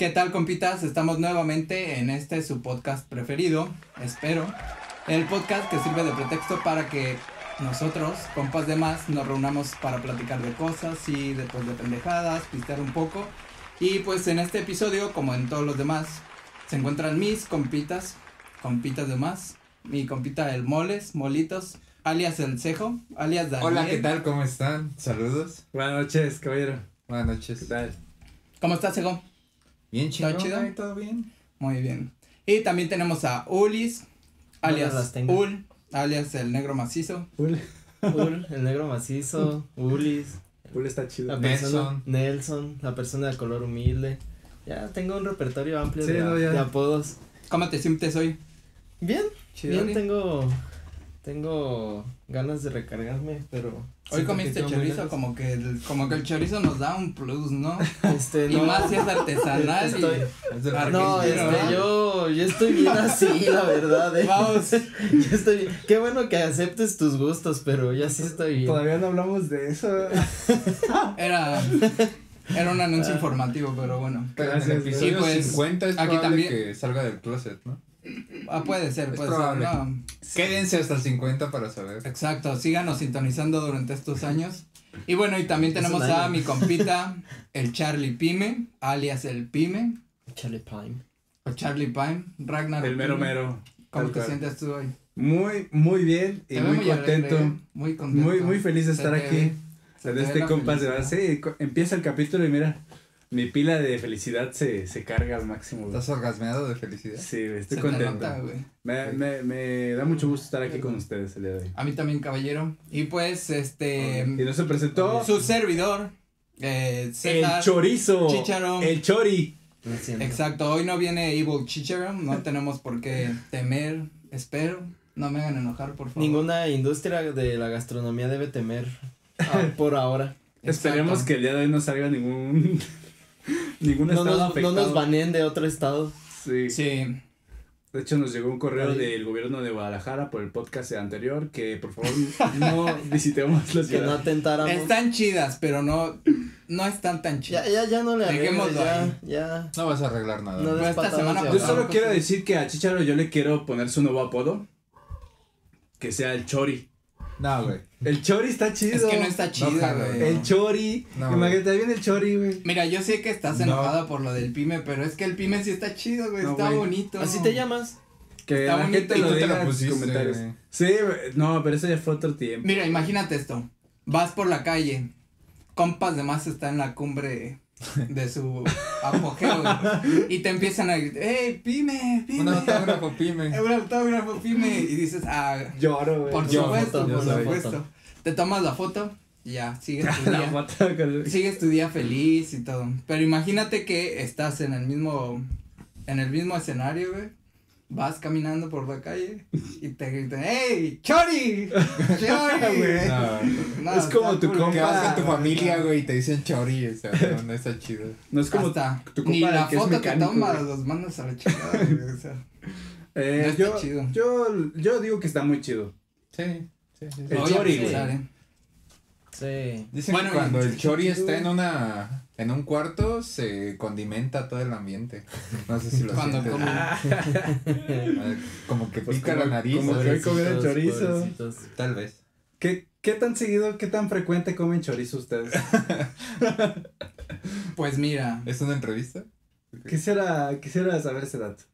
¿Qué tal, compitas? Estamos nuevamente en este su podcast preferido, espero. El podcast que sirve de pretexto para que nosotros, compas de más, nos reunamos para platicar de cosas y después de pendejadas, pistear un poco. Y pues en este episodio, como en todos los demás, se encuentran mis compitas, compitas de más. Mi compita el Moles, Molitos, alias el Cejo, alias Daniel. Hola, ¿qué tal? ¿Cómo están? Saludos. Buenas noches, caballero. Buenas noches. ¿Qué tal? ¿Cómo estás, Cejo? Bien chido. ¿Todo chido? ¿Todo bien? Muy bien. Y también tenemos a Ulis, alias tengo. Ul, alias el negro macizo. Ul, Ul, el negro macizo, Ulis, Ul está chido. la Nelson. persona, Nelson, la persona de color humilde. Ya tengo un repertorio amplio Sí, de, no, apodos. ¿Cómo te sientes hoy? Bien, Chido. bien, tengo, tengo ganas de recargarme, pero. Hoy comiste chorizo, como que el, como que el chorizo nos da un plus, ¿no? Este, Y no. más si es artesanal. y- Estoy- Es del Ah, No, este, yo, yo estoy bien así, la verdad, eh. Vamos. Yo estoy bien. Qué bueno que aceptes tus gustos, pero ya sí estoy bien. Todavía no hablamos de eso. Era, era un anuncio informativo, pero bueno. Pero en el Gracias, episodio Y pues, 50 es aquí también- que salga del closet, ¿no? Ah, puede ser, Es puede probable. ser. No. Quédense hasta el 50 para saber. Exacto, síganos sintonizando durante estos años. Y bueno, y también tenemos a mi compita, el Charlie Pime, alias el Pime, Chale Pime. o Charlie Pime, Ragnar. El mero Pime. mero. ¿Cómo te cual. sientes tú hoy? Muy, muy bien y veo muy contento. alegre, muy contento. Muy, muy feliz de estar aquí. ve- se De este compas de verdad. Sí, empieza el capítulo y mira, mi pila de felicidad se, se carga al máximo. güey. ¿Estás orgasmeado de felicidad? Sí, güey, estoy Se te contento. nota, güey. me, me, me da mucho gusto estar aquí con ustedes el día de hoy. A mí también, caballero. Y pues, este, Y no se presentó su servidor, eh, el chorizo. Chicharo. El chori. Exacto, hoy no viene Evil Chicharo, no tenemos por qué temer, espero. No me hagan enojar, por favor. Ninguna industria de la gastronomía debe temer ah, por ahora. Esperemos Exacto. que el día de hoy no salga ningún. ningún No estado nos, no nos baneen de otro estado. Sí. Sí, De hecho, nos llegó un correo Ahí. del gobierno de Guadalajara por el podcast anterior que por favor no visitemos la Que no ciudad. atentáramos. están chidas, pero no, no están tan Ya, chidas. ya, ya no le arregles, Dejémoslo ya, ya. No vas a arreglar nada. No des esta semana Yo solo quiero decir que a Chicharo yo le quiero poner su nuevo apodo. Que sea el Chori. No, güey. El Chori está chido. Es que no está chido, güey. no. El Chori. No, Imagínate, viene el Chori, güey. Mira, yo sé que estás No. enojado por lo del Pyme, pero es que el Pyme sí está chido, güey, No, está güey. bonito. ¿Así te llamas? Que Está la bonito gente y lo tú te diga lo pusiste, comentarios. güey. Sí, güey, no, pero eso ya fue otro tiempo. Mira, imagínate esto. Vas por la calle. Compas de más está en la cumbre de su apogeo. y te empiezan a gritar, ¡Ey, Pyme! ¡Pyme! Un autógrafo, pime. Un autógrafo, Pyme. Y dices, ah, Lloro, güey. por Yo, supuesto, foto, por supuesto. foto. Te tomas la foto y ya, sigues tu día. con- Sigues tu día feliz y todo. Pero imagínate que estás en el mismo, en el mismo escenario, güey. Vas caminando por la calle y te gritan, ¡Ey, Chori! ¡Chori! Güey. No. No, Es como tu compa. Que vas con tu güey, familia, no. güey, y te dicen chori, o sea, no, no está chido. No es como Hasta tu ni compa la que es foto que mecánico, tomas los mandas a la chingada, güey, o sea. Eh, No está yo, chido. yo, yo digo que está muy chido. Sí, sí, sí. El chori, güey. Sí. Dicen Bueno, que cuando el chori está en una en un cuarto se condimenta todo el ambiente. No sé si lo Cuando sientes. como- Ah, Como que Pues pica como- la nariz. como o- que chorizo. pobrecitos. Tal vez. ¿Qué, ¿Qué tan seguido, qué tan frecuente comen chorizo ustedes? Pues mira, ¿Es una entrevista? quisiera, quisiera saber ese dato.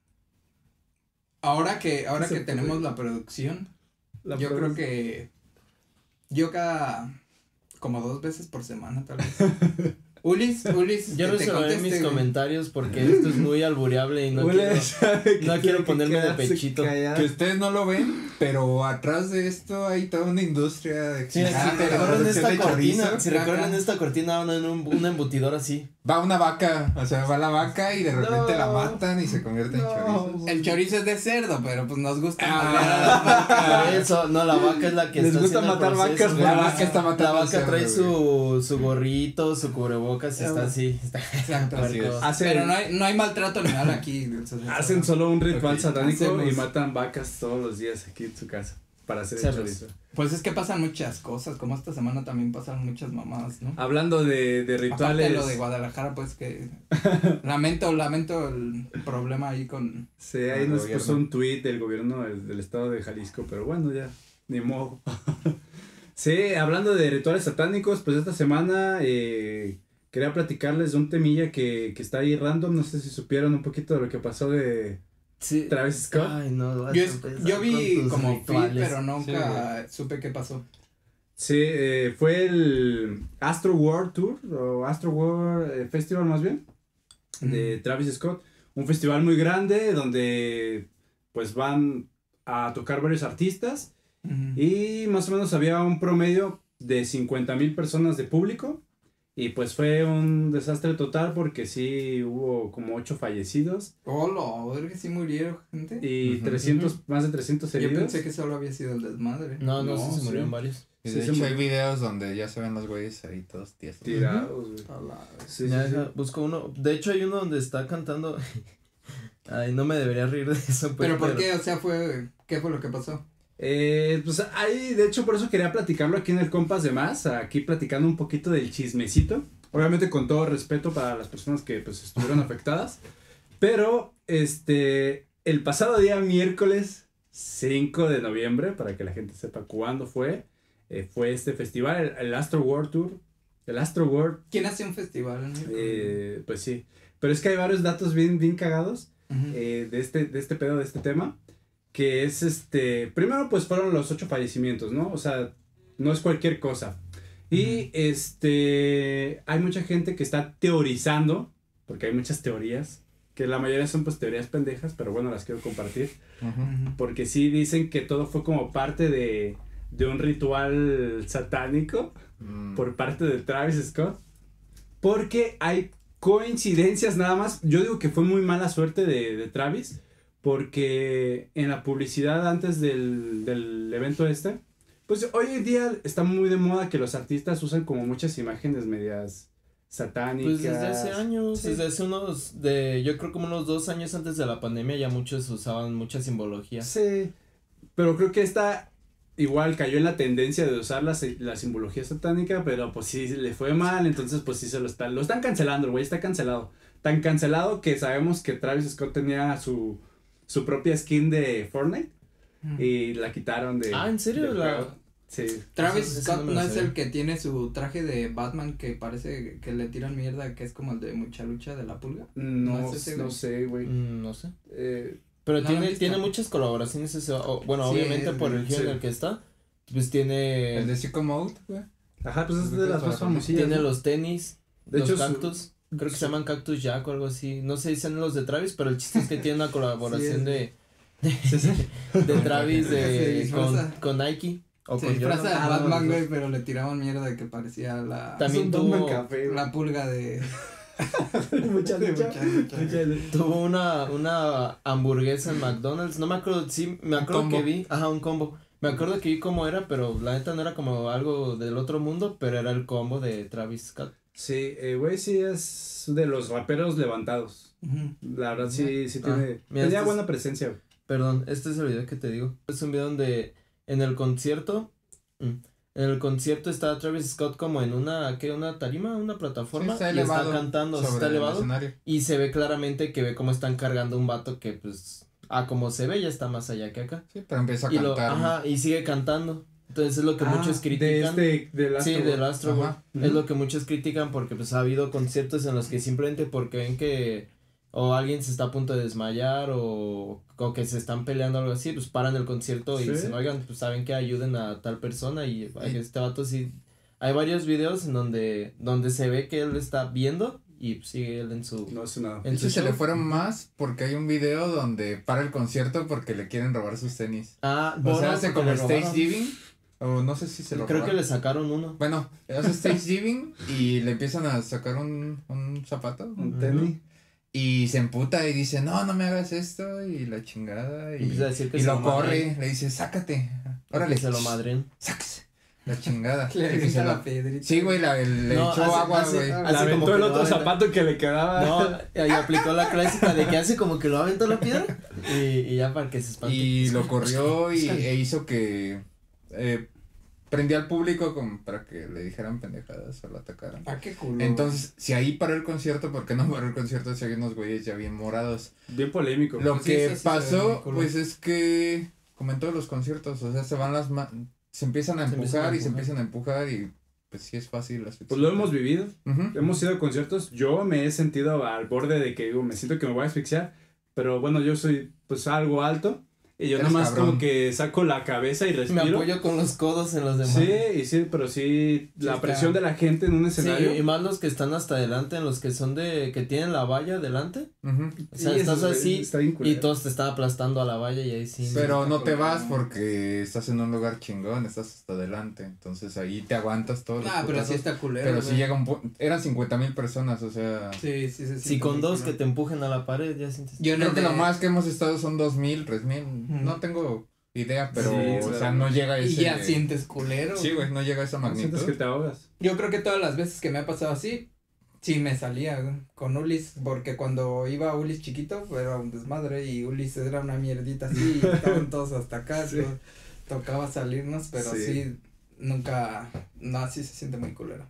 ahora que, ahora que tenemos la producción, La yo creo que yo cada como dos veces por semana tal vez. Ulis, Ulis, Yo no conteste, mis güey. comentarios porque esto es muy albureable y no quiero. no quiero ponerme de pechito. callado. Que ustedes no lo ven, pero atrás de esto hay toda una industria de Sí, si producción esta de cortina, chorizo. si recorren esta cortina van en un, un embutidor así. Va una vaca, o sea, va la vaca y de repente No. la matan y se convierte en chorizo. El chorizo es de cerdo, pero pues nos gusta Ah. Por eso, no, la vaca es la que Les está gusta haciendo el matar proceso, vacas, güey. La vaca está matando La vaca trae su, su gorrito, su cubrebocas y está así. Está Exacto. Así es. Hacen, Pero no hay, no hay maltrato animal aquí. hacen solo un ritual satánico Hacemos- y matan vacas todos los días aquí en su casa. para hacer el chorizo. Pues es que pasan muchas cosas, como esta semana también pasaron muchas mamadas, ¿no? Hablando de, de Aparte rituales. lo de Guadalajara, pues que lamento, lamento el problema ahí con... Sí, ahí nos gobierno. puso un tuit del gobierno del, del estado de Jalisco, pero bueno, ya, ni modo. sí, hablando de rituales satánicos, pues esta semana eh, quería platicarles de un temilla que, que está ahí random, no sé si supieron un poquito de lo que pasó de Sí. Travis Scott. Ay, no, vas Yo, es- vi como feed, pero nunca supe qué pasó. Sí, eh, fue el Astro World Tour, o Astro World eh, Festival más bien, de Travis Scott. Un festival muy grande donde pues van a tocar varios artistas y más o menos había un promedio de 50 mil personas de público y pues fue un desastre total porque sí hubo como 8 fallecidos Hola, ver que sí murieron gente. y. 300, más de 300 Yo heridos. pensé que solo había sido el desmadre. No, no, No, sí se sí. murieron varios. Y Sí, de hecho hay videos donde ya se ven los güeyes ahí todos tiesos. Tirados, güey. A la vez. Sí, busco uno. De hecho, hay uno donde está cantando. Ay, no me debería reír de eso. pues, Pero ¿por qué? O sea, fue... ¿Qué fue lo que pasó? Eh, pues ahí, de hecho, por eso quería platicarlo aquí en el Compas de Más, aquí platicando un poquito del chismecito. Obviamente con todo respeto para las personas que pues estuvieron afectadas. Pero, este, el pasado día miércoles 5 de noviembre, para que la gente sepa cuándo fue, eh, fue este festival, el, el Astro World Tour. El Astro World, ¿Quién hace un festival? eh, pues sí. Pero es que hay varios datos bien, bien cagados de, este, de este pedo, de este tema, que es este, primero pues fueron los ocho fallecimientos, ¿no? O sea, no es cualquier cosa. Y este, hay mucha gente que está teorizando, porque hay muchas teorías, que la mayoría son pues teorías pendejas, pero bueno, las quiero compartir, Ujú. Ujú. porque sí dicen que todo fue como parte de, de un ritual satánico Mm. por parte de Travis Scott. Porque hay coincidencias nada más. Yo digo que fue muy mala suerte de, de Travis. Porque en la publicidad antes del, del evento este. Pues hoy en día está muy de moda que los artistas usan como muchas imágenes medias satánicas. Pues desde hace años, Sí. desde hace unos, de, yo creo como unos dos años antes de la pandemia ya muchos usaban mucha simbología. Sí. Pero creo que esta igual cayó en la tendencia de usar la, la simbología satánica, pero pues sí le fue mal, entonces pues sí se lo están, lo están cancelando, el güey está cancelado. Tan cancelado que sabemos que Travis Scott tenía su, su propia skin de Fortnite Ujú. y la quitaron de... Ah, ¿en serio? La-. Sí. Travis Scott no es el que tiene su traje de Batman que parece que le tiran mierda, que es como el de mucha lucha de la pulga. No, ¿No es ese, no sé, güey. Mm, no sé. Eh, Pero No, tiene, tiene muchas colaboraciones ese, o- bueno, Sí, obviamente por el sí. género en el que está, pues tiene, El de Psycho Mode, güey. ajá, pues es de las más famosillas. tiene ¿no? los tenis, De los hecho, su- cactus, creo que se llaman Cactus Jack o algo así, no sé si son los de Travis, pero el chiste es que tiene una colaboración Sí, de, Sí, sí. de Travis de, con, con Nike. O Se con disfraza de. Ah, Batman, no, güey, pero le tiraban mierda de que parecía la, También tuvo- café, la pulga de... Mucha de lucha. mucha lucha. Mucha lucha. Tuvo una, una hamburguesa en McDonald's, no me acuerdo, sí, me acuerdo combo. que vi, ajá, un combo. Me acuerdo que vi cómo era, pero la neta no era como algo del otro mundo, pero era el combo de Travis Scott. Sí, eh, güey, sí es de los raperos levantados. La verdad sí, sí Ah, tiene, mira, tenía este es- buena presencia. güey. Perdón, este es el video que te digo. Es un video donde en el concierto, mm, en el concierto está Travis Scott como en una, ¿qué? Una tarima, una plataforma. Sí, está y elevado está cantando, sobre está el elevado. Y se ve claramente que ve cómo están cargando un vato que pues, ah, como se ve ya está más allá que acá. Sí, pero empieza a Y cantar. ajá, y sigue cantando. Entonces es lo que Ah, muchos De critican. este, del Sí, Astro del Boy. Astro Ajá. Es lo que muchos critican porque pues ha habido conciertos en los que simplemente porque ven que o alguien se está a punto de desmayar o, o que se están peleando o algo así, pues paran el concierto y Sí. dicen, oigan, pues saben que ayuden a tal persona y Y- este vato sí. Hay varios videos en donde, donde se ve que él está viendo y pues, sigue él en su... No hace nada. De en su se le fueron más porque hay un video donde para el concierto porque le quieren robar sus tenis. Ah, O bueno, sea, hace como stage robaron. diving. O no sé si se lo Creo que robaron. le sacaron uno. Bueno, hace stage diving y le empiezan a sacar un, un zapato. Un Ujú. tenis. Y se emputa y dice, no, no me hagas esto. Y la chingada. Y empieza a decir que y se lo corre. Le dice, sácate. Órale. Que se lo madren. Sáquese. la chingada. Le se la piedrita. Sí, güey, la, el- le No, echó hace- agua, hace- güey. hace Le como aventó que el otro zapato que le quedaba. No, y aplicó la clásica de que hace como que lo aventó la piedra y, y ya para que se espante. Y lo corrió y, e hizo que eh, prendió al público para que le dijeran pendejadas o lo atacaran. Ah, qué culo. Entonces, si ahí paró el concierto, ¿por qué no paró el concierto si había unos güeyes ya bien morados? Bien polémico. Lo Pues sí, que sí pasó, pues es que, como en todos los conciertos, o sea, se van las ma- se empiezan a Se empiezan empujar a y se empiezan a empujar y pues sí es fácil asfixiar. Pues lo hemos vivido. Hemos ido a conciertos. Yo me he sentido al borde de que digo, me siento que me voy a asfixiar. Pero bueno, yo soy pues algo alto. Y yo Eres nomás cabrón. como que saco la cabeza y Me respiro. apoyo con los codos en los demás. Sí, y sí, pero sí, la está. presión de la gente en un Sí, escenario. y más los que están hasta adelante, los que son de, que tienen la valla adelante. Ujú. O sea, Sí, estás así está y todos te están aplastando a la valla y ahí sí. Pero no te vas porque estás en un lugar chingón, estás hasta adelante. Entonces ahí te aguantas todos los Ah, pero sí está culero. Pero sí llega un pu- eran 50 mil personas, o sea. Sí, sí, sí. Si con dos que te empujen a la pared ya sientes. Yo en Creo que de- lo más que hemos estado son dos mil, tres mil. No tengo idea, pero Sí, o sea, no llega a ese. Y ya sientes culero. Sí, güey, no llega a esa No sientes magnitud. que te ahogas. Yo creo que todas las veces que me ha pasado así, sí me salía güey, con Ulis, porque cuando iba Ulis chiquito, pues, era un desmadre y Ulis era una mierdita así, y estaban todos hasta acá, Sí. tocaba salirnos, pero Sí. sí. nunca, no, así se siente muy culero.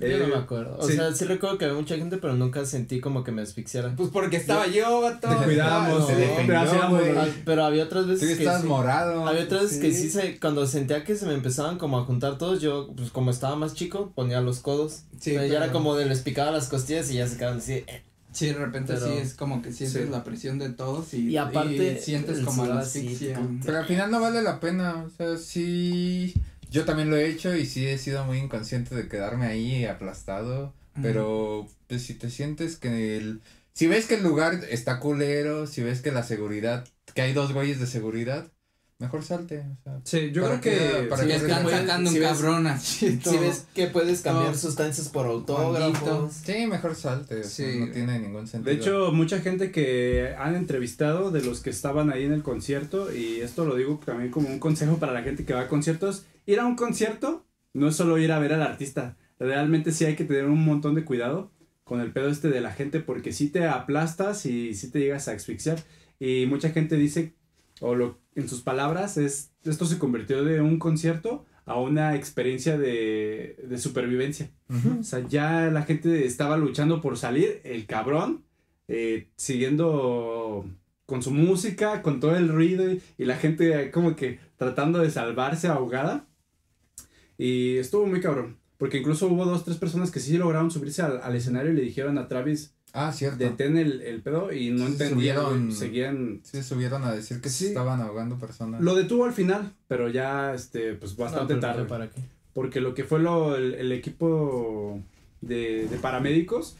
Yo Eh, no me acuerdo. O sí. sea, sí recuerdo que había mucha gente, pero nunca sentí como que me asfixiara. Pues porque estaba yo, vato. Te cuidábamos, no, defendió. Ah, pero había otras Tú veces que estás sí. morado. Había otras veces que Sí. se, cuando sentía que se me empezaban como a juntar todos, yo, pues como estaba más chico, ponía los codos. Sí, Pero ya era como de les picaba las costillas y ya se quedaban así. eh. Sí, de repente Pero- sí es como que sientes Sí. la presión de todos y, Y aparte, y sientes como la así, asfixia. Pero al final no vale la pena, o sea, sí, yo también lo he hecho y sí he sido muy inconsciente de quedarme ahí aplastado, pero pues si te sientes que el, si ves que el lugar está culero, si ves que la seguridad, que hay dos güeyes de seguridad, mejor salte, o sea. Sí, yo ¿Para creo que. qué? ¿Para Si qué están puedes- sacando si un ves- cabrón así. Si ves que puedes cambiar No. sustancias por autógrafos. Sí, mejor salte, o sea, Sí. no tiene ningún sentido. De hecho, mucha gente que han entrevistado de los que estaban ahí en el concierto, y esto lo digo también como un consejo para la gente que va a conciertos, ir a un concierto no es solo ir a ver al artista, realmente sí hay que tener un montón de cuidado con el pedo este de la gente porque sí te aplastas y sí te llegas a asfixiar. Y mucha gente dice, o lo, en sus palabras, es esto se convirtió de un concierto a una experiencia de, de supervivencia. O sea, ya la gente estaba luchando por salir, el cabrón, eh, siguiendo con su música, con todo el ruido y, y la gente como que tratando de salvarse ahogada. Y estuvo muy cabrón, porque incluso hubo dos, tres personas que sí lograron subirse al, al escenario y le dijeron a Travis, Ah, cierto. detén el, el pedo y no Sí, entendían, subieron- seguían... Sí, subieron a decir que Sí. se estaban ahogando personas. Lo detuvo al final, pero ya, este, pues bastante No, tarde. ¿Para qué? Porque lo que fue lo, el, el equipo de, de paramédicos.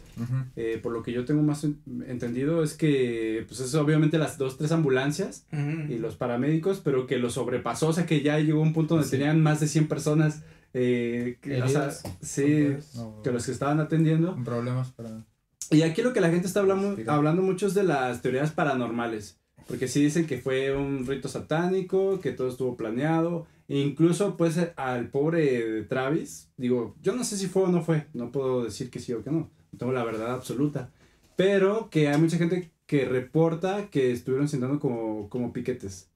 Eh, por lo que yo tengo más en- entendido es que, pues es obviamente las dos, tres ambulancias Ujú. y los paramédicos, pero que lo sobrepasó, o sea que ya llegó un punto donde Sí. tenían más de 100 personas, eh, que, o sea, Heridas. sí, No, que los que estaban atendiendo. con problemas para... Y aquí lo que la gente está hablando, hablando mucho es de las teorías paranormales, porque sí dicen que fue un rito satánico, que todo estuvo planeado, e incluso pues al pobre Travis, digo, yo no sé si fue o no fue, no puedo decir que sí o que no, no tengo la verdad absoluta, pero que hay mucha gente que reporta que estuvieron sentando como, como piquetes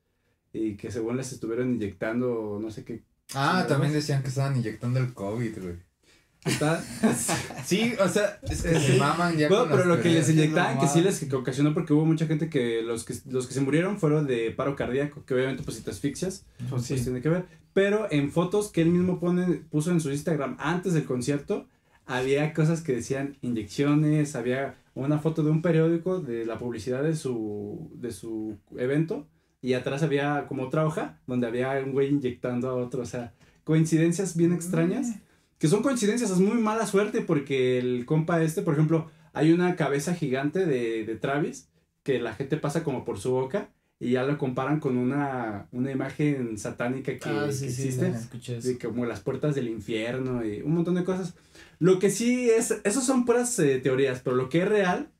y que según les estuvieron inyectando no sé qué. Ah, también decían que estaban inyectando el COVID, güey. Está, Sí, o sea, es que se maman ya Bueno, con pero lo que les inyectaban, que sí les que ocasionó, porque hubo mucha gente que los que los que se murieron fueron de paro cardíaco, que obviamente pues si te asfixias, Pues sí. tiene que ver. Pero en fotos que él mismo pone, puso en su Instagram antes del concierto, había cosas que decían inyecciones, había una foto de un periódico de la publicidad de su, de su evento, y atrás había como otra hoja donde había un güey inyectando a otro, o sea, coincidencias bien extrañas que son coincidencias, es muy mala suerte porque el compa este, por ejemplo, hay una cabeza gigante de, de Travis que la gente pasa como por su boca y ya lo comparan con una, una imagen satánica que, ah, que sí, sí, existe, de como las puertas del infierno y un montón de cosas. Lo que sí es, esos son puras eh, teorías, pero lo que es real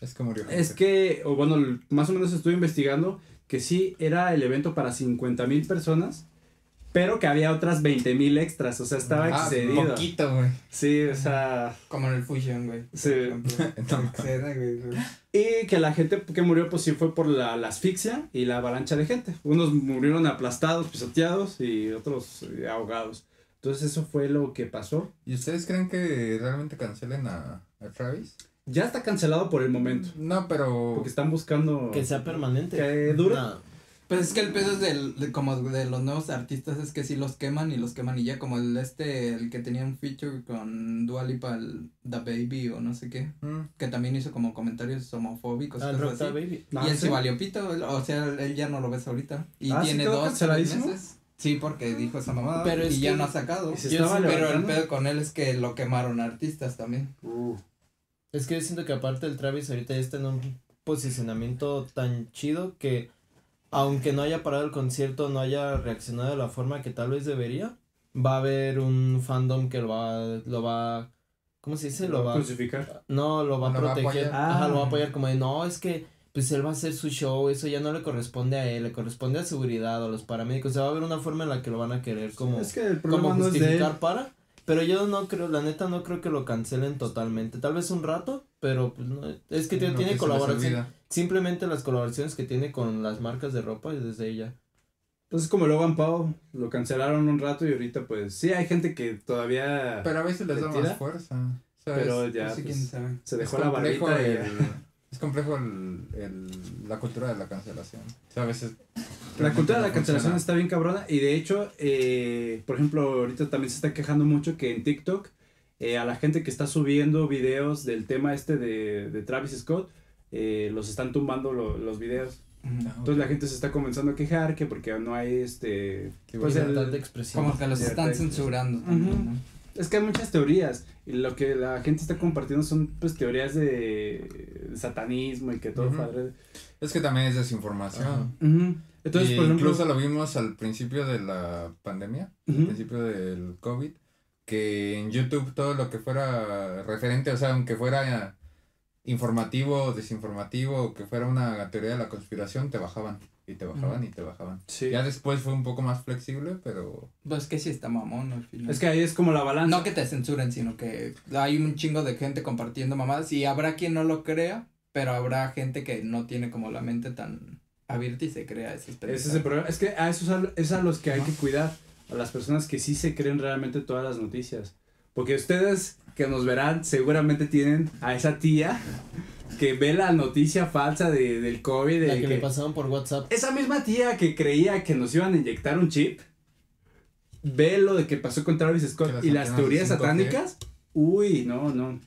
Es que murió. es que, o bueno, más o menos estuve investigando que sí era el evento para 50 mil personas, pero que había otras 20 mil extras, o sea, estaba Ah, excedido. poquito, güey. Sí, o sea, Como en el Fusion, güey. Sí. y que la gente que murió, pues sí fue por la, la asfixia y la avalancha de gente. Unos murieron aplastados, pisoteados y otros eh, ahogados. Entonces eso fue lo que pasó. ¿Y ustedes creen que realmente cancelen a, a Travis? Ya está cancelado por el momento, No, pero. porque están buscando... Que sea permanente. Que dure. No. Pues es que el pedo es del, de, como de los nuevos artistas es que sí los queman y los queman y ya como el este, el que tenía un feature con Dua Lipa, el The Baby o no sé qué, Mm, que también hizo como comentarios homofóbicos, Ah, cosas así. Baby. Ah, y él sí ¿sí? valió pito, o sea, él ya no lo ves ahorita. Y Ah, ¿sí tiene dos, meses. Sí, porque dijo esa mamada Pero y es ya que- no ha sacado. Yo Pero el pedo con él es que lo quemaron artistas también. Uh, Es que yo siento que aparte el Travis ahorita ya está en un posicionamiento tan chido que aunque no haya parado el concierto, no haya reaccionado de la forma que tal vez debería, va a haber un fandom que lo va, lo va, ¿cómo se dice? Lo va, crucificar. no, lo va a va a proteger, ajá, lo va a Ah. apoyar como de, no, es que pues él va a hacer su show, eso ya no le corresponde a él, le corresponde a seguridad, a los paramédicos, o sea, va a haber una forma en la que lo van a querer como es que el como problema no es de él. justificar para. Pero yo no creo, la neta no creo que lo cancelen totalmente. Tal vez un rato, pero pues no. Es que tiene, que colaboración. Simplemente las colaboraciones que tiene con las marcas de ropa y desde ella. Pues es como Logan Paul, lo cancelaron un rato y ahorita pues sí hay gente que todavía Pero a veces les da más fuerza. ¿sabes? pero ya No sé pues, sabe. se Es dejó la complejo barbita y el-. Es complejo el, el, la cultura de la cancelación. O sea, a veces. La cultura de la cancelación está bien cabrona y de hecho, eh, por ejemplo, ahorita también se está quejando mucho que en TikTok eh, a la gente que está subiendo videos del tema este de, de Travis Scott, eh, los están tumbando lo- los videos. Ujú. Entonces la gente se está comenzando a quejar que porque no hay este... Pues Libertad de expresión. Como que los están censurando. También, ¿no? Es que hay muchas teorías y lo que la gente está compartiendo son pues teorías de, satanismo y que todo Ujú. fue adrede. Es que también es desinformación. Ajá. Ujú. Entonces, Y por ejemplo... incluso lo vimos al principio de la pandemia, al Ujú. principio del COVID, que en YouTube todo lo que fuera referente, o sea, aunque fuera informativo o desinformativo, que fuera una teoría de la conspiración, te bajaban, y te bajaban, y te bajaban. Sí. Ya después fue un poco más flexible, pero... Pues que sí está mamón al final. Es que ahí es como la balanza. No que te censuren, sino que hay un chingo de gente compartiendo mamadas y habrá quien no lo crea, pero habrá gente que no tiene como la mente tan abierta y se crea esas Ese es el pendejadas. problema. Es que a esos es a los que hay que cuidar. A las personas que sí se creen realmente todas las noticias. Porque ustedes que nos verán seguramente tienen a esa tía que ve la noticia falsa de, del COVID. De La que, que- le pasaron por WhatsApp. Esa misma tía que creía que nos iban a inyectar un chip. Ve lo de que pasó con Travis Scott las y las teorías de 5G. satánicas. Uy, no, no.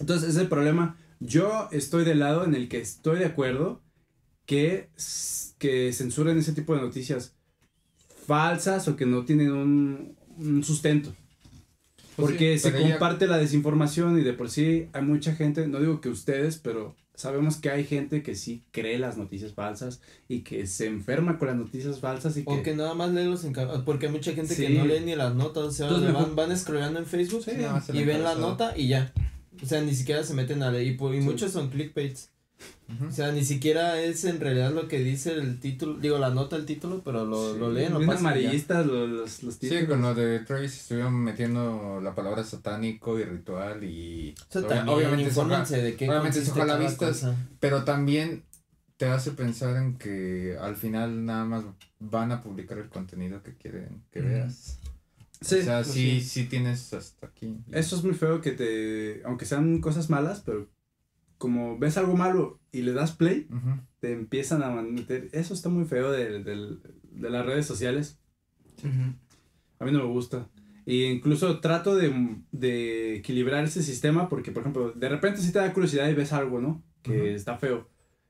Entonces, ese es el problema. Yo estoy del lado en el que estoy de acuerdo que, que censuren ese tipo de noticias falsas o que no tienen un, un sustento. Porque sí, se ella- comparte la desinformación y de por sí hay mucha gente, no digo que ustedes, pero sabemos que hay gente que sí cree las noticias falsas y que se enferma con las noticias falsas y que... O que nada más lee los encabezados. Porque hay mucha gente Sí. que no lee ni las notas. O sea, Entonces le mejor- van, van scrollando en Facebook Sí, y ven la nota y ya. O sea, ni siquiera se meten a leer. Y, y Sí. muchos son clickbaits. O sea, ni siquiera es en realidad lo que dice el título. Digo, la nota, el título, pero lo, lo leen, lo pasan. amarillistas los, los, los Sí, títulos. con lo de Travis estuvieron metiendo la palabra satánico y ritual y... O sea, obvia- también obviamente infórmense de qué obviamente vistas, cosa. pero también te hace pensar en que al final nada más van a publicar el contenido que quieren que veas. Sí, o sea, pues sí, sí tienes hasta aquí. Eso es muy feo que te... Aunque sean cosas malas, pero como ves algo malo y le das play, te empiezan a meter... Eso está muy feo de, del- de las redes sociales. A mí no me gusta. Y incluso trato de, de equilibrar ese sistema porque, por ejemplo, de repente sí te da curiosidad y ves algo, ¿no? Que está feo.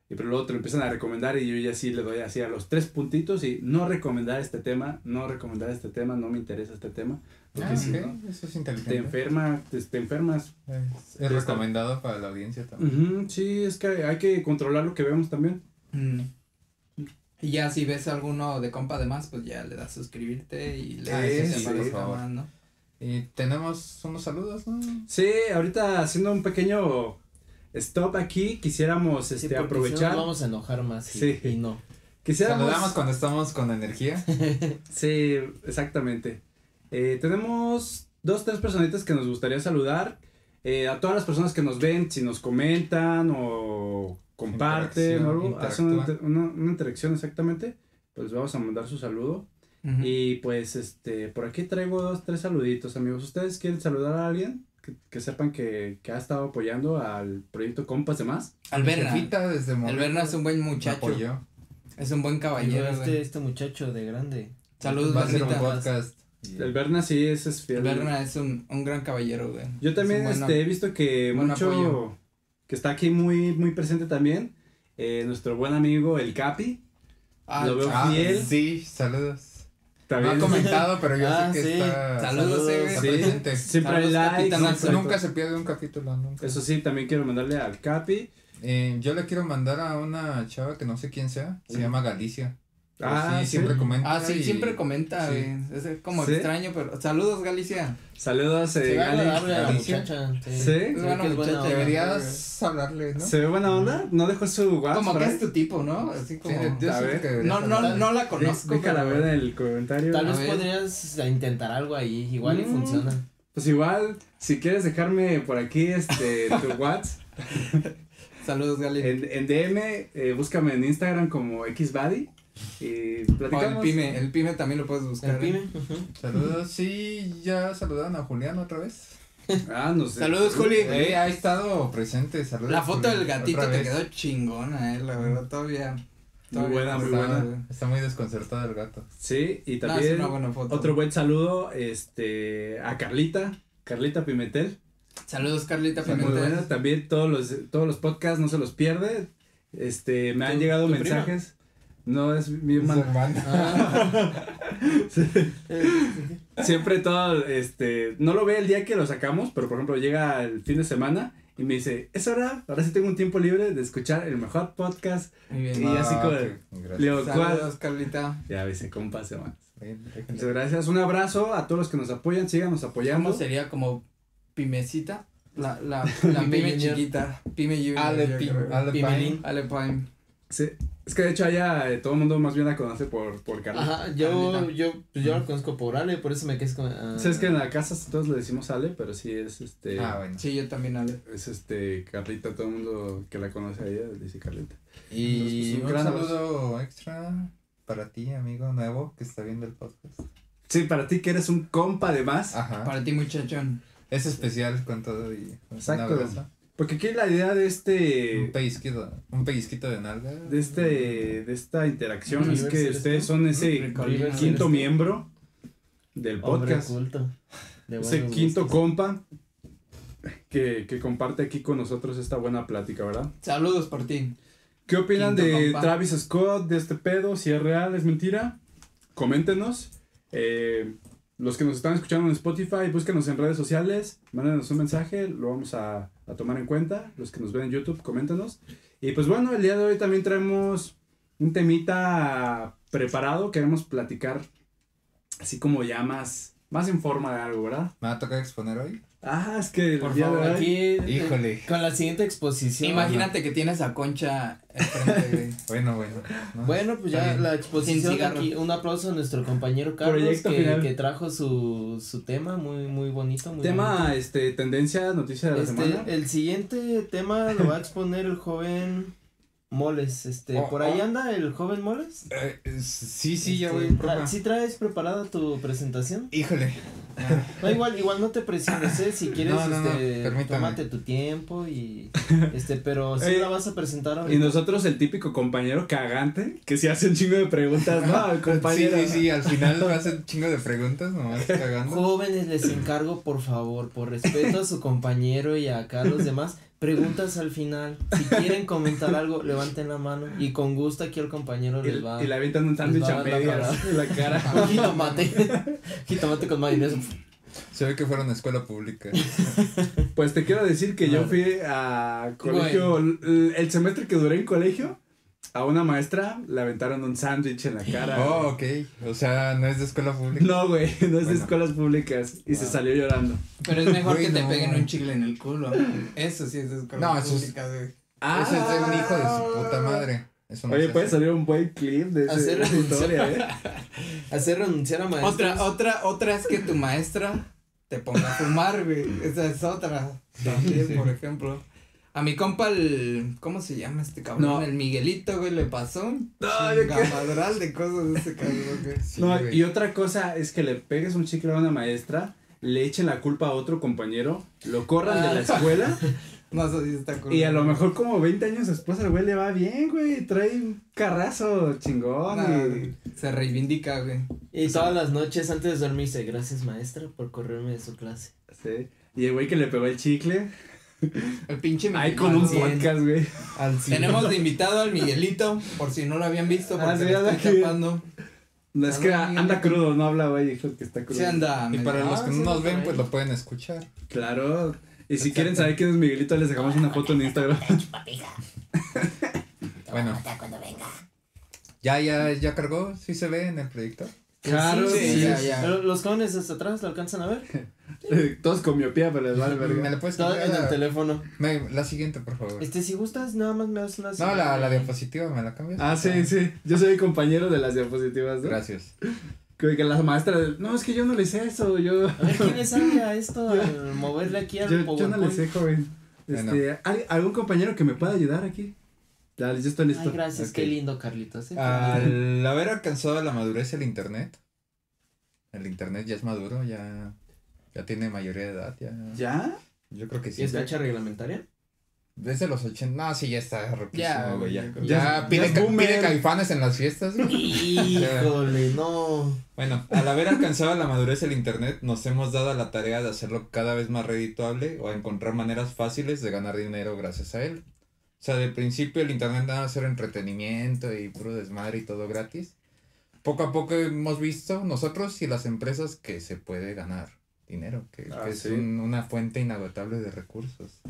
Y pero luego te lo empiezan a recomendar y yo ya sí le doy así a los tres puntitos y no recomendar este tema, no recomendar este tema, no me interesa este tema. Porque Ah, si ok, no, Eso es te enferma, te, te enfermas. Es, es recomendado para la audiencia también. Ujú, sí, es que hay que controlar lo que vemos también. Mm. Y ya si ves alguno de compa de más, pues ya le das suscribirte y le Ah, das sí, por favor. más, ¿no? Y tenemos unos saludos, ¿no? Sí, ahorita haciendo un pequeño stop aquí, quisiéramos Sí, este, si no aprovechar. nos vamos a enojar más. Y, Sí. y no. Quisiéramos... Saludamos cuando estamos con energía. Sí, exactamente. Eh, tenemos dos, tres personitas que nos gustaría saludar. Eh, a todas las personas que nos ven, si nos comentan o comparten o algo, hacen una, una- una interacción exactamente, pues vamos a mandar su saludo. Y pues, este, por aquí traigo dos, tres saluditos, amigos. ¿Ustedes quieren saludar a alguien? Que, que sepan que, que ha estado apoyando al proyecto Compas de Más. Al Berna. Jefita desde El morrito Berna es un buen muchacho. apoyó. Es un buen caballero. este, este muchacho de grande. Saludos, Va a ser un Bernita. podcast. Y- El Berna sí es, es fiel. El Berna es un, un gran caballero, güey. Yo también Es un buen este, he visto que mucho apoyo. que está aquí muy muy presente también eh, nuestro buen amigo el Capi Ah, Lo veo Ah, fiel. sí, saludos. No también ha comentado, pero yo Ah, sé que sí. está, Saludos, eh, güey. está Sí. presente. siempre hay Saludos, Capitán Nunca- se pierde un capítulo, nunca. eso sí también quiero mandarle al Capi Eh, yo le quiero mandar a una chava que no sé quién sea, se llama Galicia. Ah, sí, sí. siempre comenta. Ah, sí, y- siempre comenta, sí. Es como ¿Sí? extraño, pero. Saludos, Galicia. saludos eh, Galicia. muchacha. Sí. Sí. Se ve Es que buena es buena muchacha, onda. Deberías hablarle, ¿no? se ve buena onda no dejó su WhatsApp como que es tu tipo, ¿no? Así Sí, como. a ver. no, no, no la conozco. déjala ver en el comentario Tal vez podrías intentar algo ahí, igual y Mm. funciona. pues igual si quieres dejarme por aquí este tu WhatsApp Saludos, Gali. en, en DM eh, búscame en Instagram como xbuddy y O el Pime. El Pime también lo puedes buscar. El ¿eh? pyme. Saludos, sí, ya saludaron a Julián otra vez. ah no sé Saludos, Juli. Eh, ha estado presente, saludos. La foto del gatito te quedó chingona, eh, la verdad, todavía. Muy buena, muy está, buena. güey. Está muy desconcertado el gato. sí y No, es también una buena foto. Otro buen saludo este a Carlita, Carlita Pimentel. Saludos, Carlita Muy Pimentel. buena, también todos los todos los podcasts no se los pierde. Este, me han ¿Tu- llegado mensajes. No es mi hermana. Ah. Siempre todo este, no lo ve el día que lo sacamos, pero por ejemplo llega el fin de semana y me dice, "Es hora, ahora sí tengo un tiempo libre de escuchar el mejor podcast." Muy bien. Y así como de- ok, gracias. Le digo, "¿Cuál?". Saludos, Carlita. Ya compas, semana. Bien, déjenle. Muchas gracias. Un abrazo a todos los que nos apoyan, síganos apoyando. ¿Cómo sería como Pimecita? La, la, la Pyme Pime Junior. chiquita. Pyme Junior. Ale, yo Pi- creo. Ale Pimelín. Pine. Ale Pime. Sí, es que de hecho allá eh, todo el mundo más bien la conoce por, por Carla. Ajá, yo, Carlita. yo, pues yo la conozco por Ale, por eso me quedé con. ah. Sabes que en la casa todos le decimos Ale, pero sí es este. Ah, bueno. Sí, yo también, Ale. Es este Carlita, todo el mundo que la conoce a ella le dice Carlita. Y Entonces, un un gran saludo extra para ti, amigo nuevo, que está viendo el podcast. Sí, para ti que eres un compa de más. Ajá. Para ti, muchachón. Es especial con todo y Exacto. Porque aquí la idea de Un este. pellizquito, un pellizquito de nalga. De este. De esta interacción es que ustedes son ese River quinto Celeste. miembro del podcast. culto. de Ese quinto gustos. compa que, que comparte aquí con nosotros esta buena plática, ¿verdad? Saludos por ti. ¿Qué opinan Quinto de compa. Travis Scott, de este pedo? Si es real, es mentira. Coméntenos. Eh, los que nos están escuchando en Spotify, búsquenos en redes sociales, mándenos un mensaje, lo vamos a, a tomar en cuenta. Los que nos ven en YouTube, coméntenos. Y pues bueno, el día de hoy también traemos un temita preparado. Queremos platicar así como ya más, más en forma de algo, ¿verdad? ¿Me va a tocar exponer hoy? Ah, es que Por favor. Aquí, eh, Híjole. con la siguiente exposición. Imagínate que tienes a Concha enfrente, güey. Bueno, bueno. ¿no? Bueno, pues ya bien. la exposición aquí, un aplauso a nuestro compañero Carlos que, que trajo su, su tema muy muy bonito, muy Tema, bonito. este, tendencia, noticia de la Este, semana. el siguiente tema lo va a exponer el joven Moles, este, Oh, por ahí oh. anda el joven Moles. Eh, eh, sí, sí, ya Este, voy. tra-. ¿Sí traes preparada tu presentación? Híjole. No, igual, igual no te presiones, ¿eh? Si quieres, No, no, este, tómate tu tiempo y, este, pero sí Eh, la vas a presentar Y ahorita. nosotros el típico compañero cagante que se hace un chingo de preguntas, ¿no? El compañero. Sí, sí, sí, al final me hacen un chingo de preguntas, nomás cagando. Jóvenes, les encargo, por favor, por respeto a su compañero y acá a los demás, preguntas al final. Si quieren comentar algo, levanten la mano y con gusto aquí el compañero les va. y le avientan un sándwich les va a a dar la medias en la cara. Jitomate. Jitomate con mayonesa. Se ve que fueron a escuela pública. Pues te quiero decir que yo fui a colegio, el, el semestre que duré en colegio, a una maestra le aventaron un sándwich en la cara. Oh, ok. O sea, no es de escuela pública. No, güey, no es de escuelas públicas. Y se salió llorando. Pero es mejor Güey, que te no. peguen un chicle en el culo. Eso sí es de escuela No, eso es- güey. Ese es de un hijo de su puta madre. Eso no Oye, puede hace. salir un buen clip de ese- Hacer de esa historia, ¿eh? Hacer renunciar a maestros. Otra, otra, otra es que tu maestra te ponga a fumar, güey. Esa es otra. También, Sí. por ejemplo. A mi compa, el. ¿Cómo se llama este cabrón? No. El Miguelito, güey, le pasó un No, qué- chingamadral de cosas de ese cabrón, güey. Sí, No, güey. y otra cosa es que le pegues un chicle a una maestra, le echen la culpa a otro compañero, lo corran de la escuela No, eso sí está cool. y a lo mejor como 20 años después al güey le va bien, güey, trae un carrazo chingón Nah, y... Se reivindica, güey. Y todas las noches antes de dormir dice, gracias maestra por correrme de su clase. Sí. Y el güey que le pegó el chicle, El pinche ahí Miguelito. con un podcast, güey. Tenemos de invitado al Miguelito, por si no lo habían visto, porque Ah, sí, estoy tapando. No, es que anda crudo, no habla, güey, dijo que está crudo. Se anda. Y para los Ah, que sí, no nos ven, pues lo pueden escuchar. Claro. Y si quieren saber quién es Miguelito, les dejamos una foto en Instagram. Bueno. ¿Ya, ya, ya cargó? ¿Sí se ve en el proyecto? Claro, sí, sí. ya, ya. Pero Los jóvenes hasta atrás lo alcanzan a ver. Todos con miopía, pero les vale ¿Me verga. la puedes cambiar? en el teléfono. Me- la siguiente, por favor. Este, si gustas, nada más me das una. No, la, la diapositiva, ¿me la cambias? Ah, sí, sí. Yo soy compañero de las diapositivas, ¿no? Gracias. Que, que la maestra, no, es que yo no le sé eso, yo, A ver, ¿quién le sabe a esto? moverle aquí al yo, yo no PowerPoint. le sé, joven. Este, ¿al- ¿algún compañero que me pueda ayudar aquí? Dale, yo estoy listo. Ay, gracias, qué lindo, Carlitos. ¿eh? Al haber alcanzado la madurez el internet, el internet ya es maduro, ya, ya tiene mayoría de edad, ya. ¿Ya? Yo creo que ¿Y sí. es fecha reglamentaria? Desde los 80, no, sí, ya está Ya, güey, ya. Ya, ya- pide, ya ca- caifanes en las fiestas, güey. Híjole, no. Bueno, al haber alcanzado la madurez del internet, nos hemos dado a la tarea de hacerlo cada vez más redituable o encontrar maneras fáciles de ganar dinero gracias a él. O sea, de principio el internet nada más era entretenimiento y puro desmadre y todo gratis. Poco a poco hemos visto nosotros y las empresas que se puede ganar dinero, que, Ah, que es sí. un- una fuente inagotable de recursos.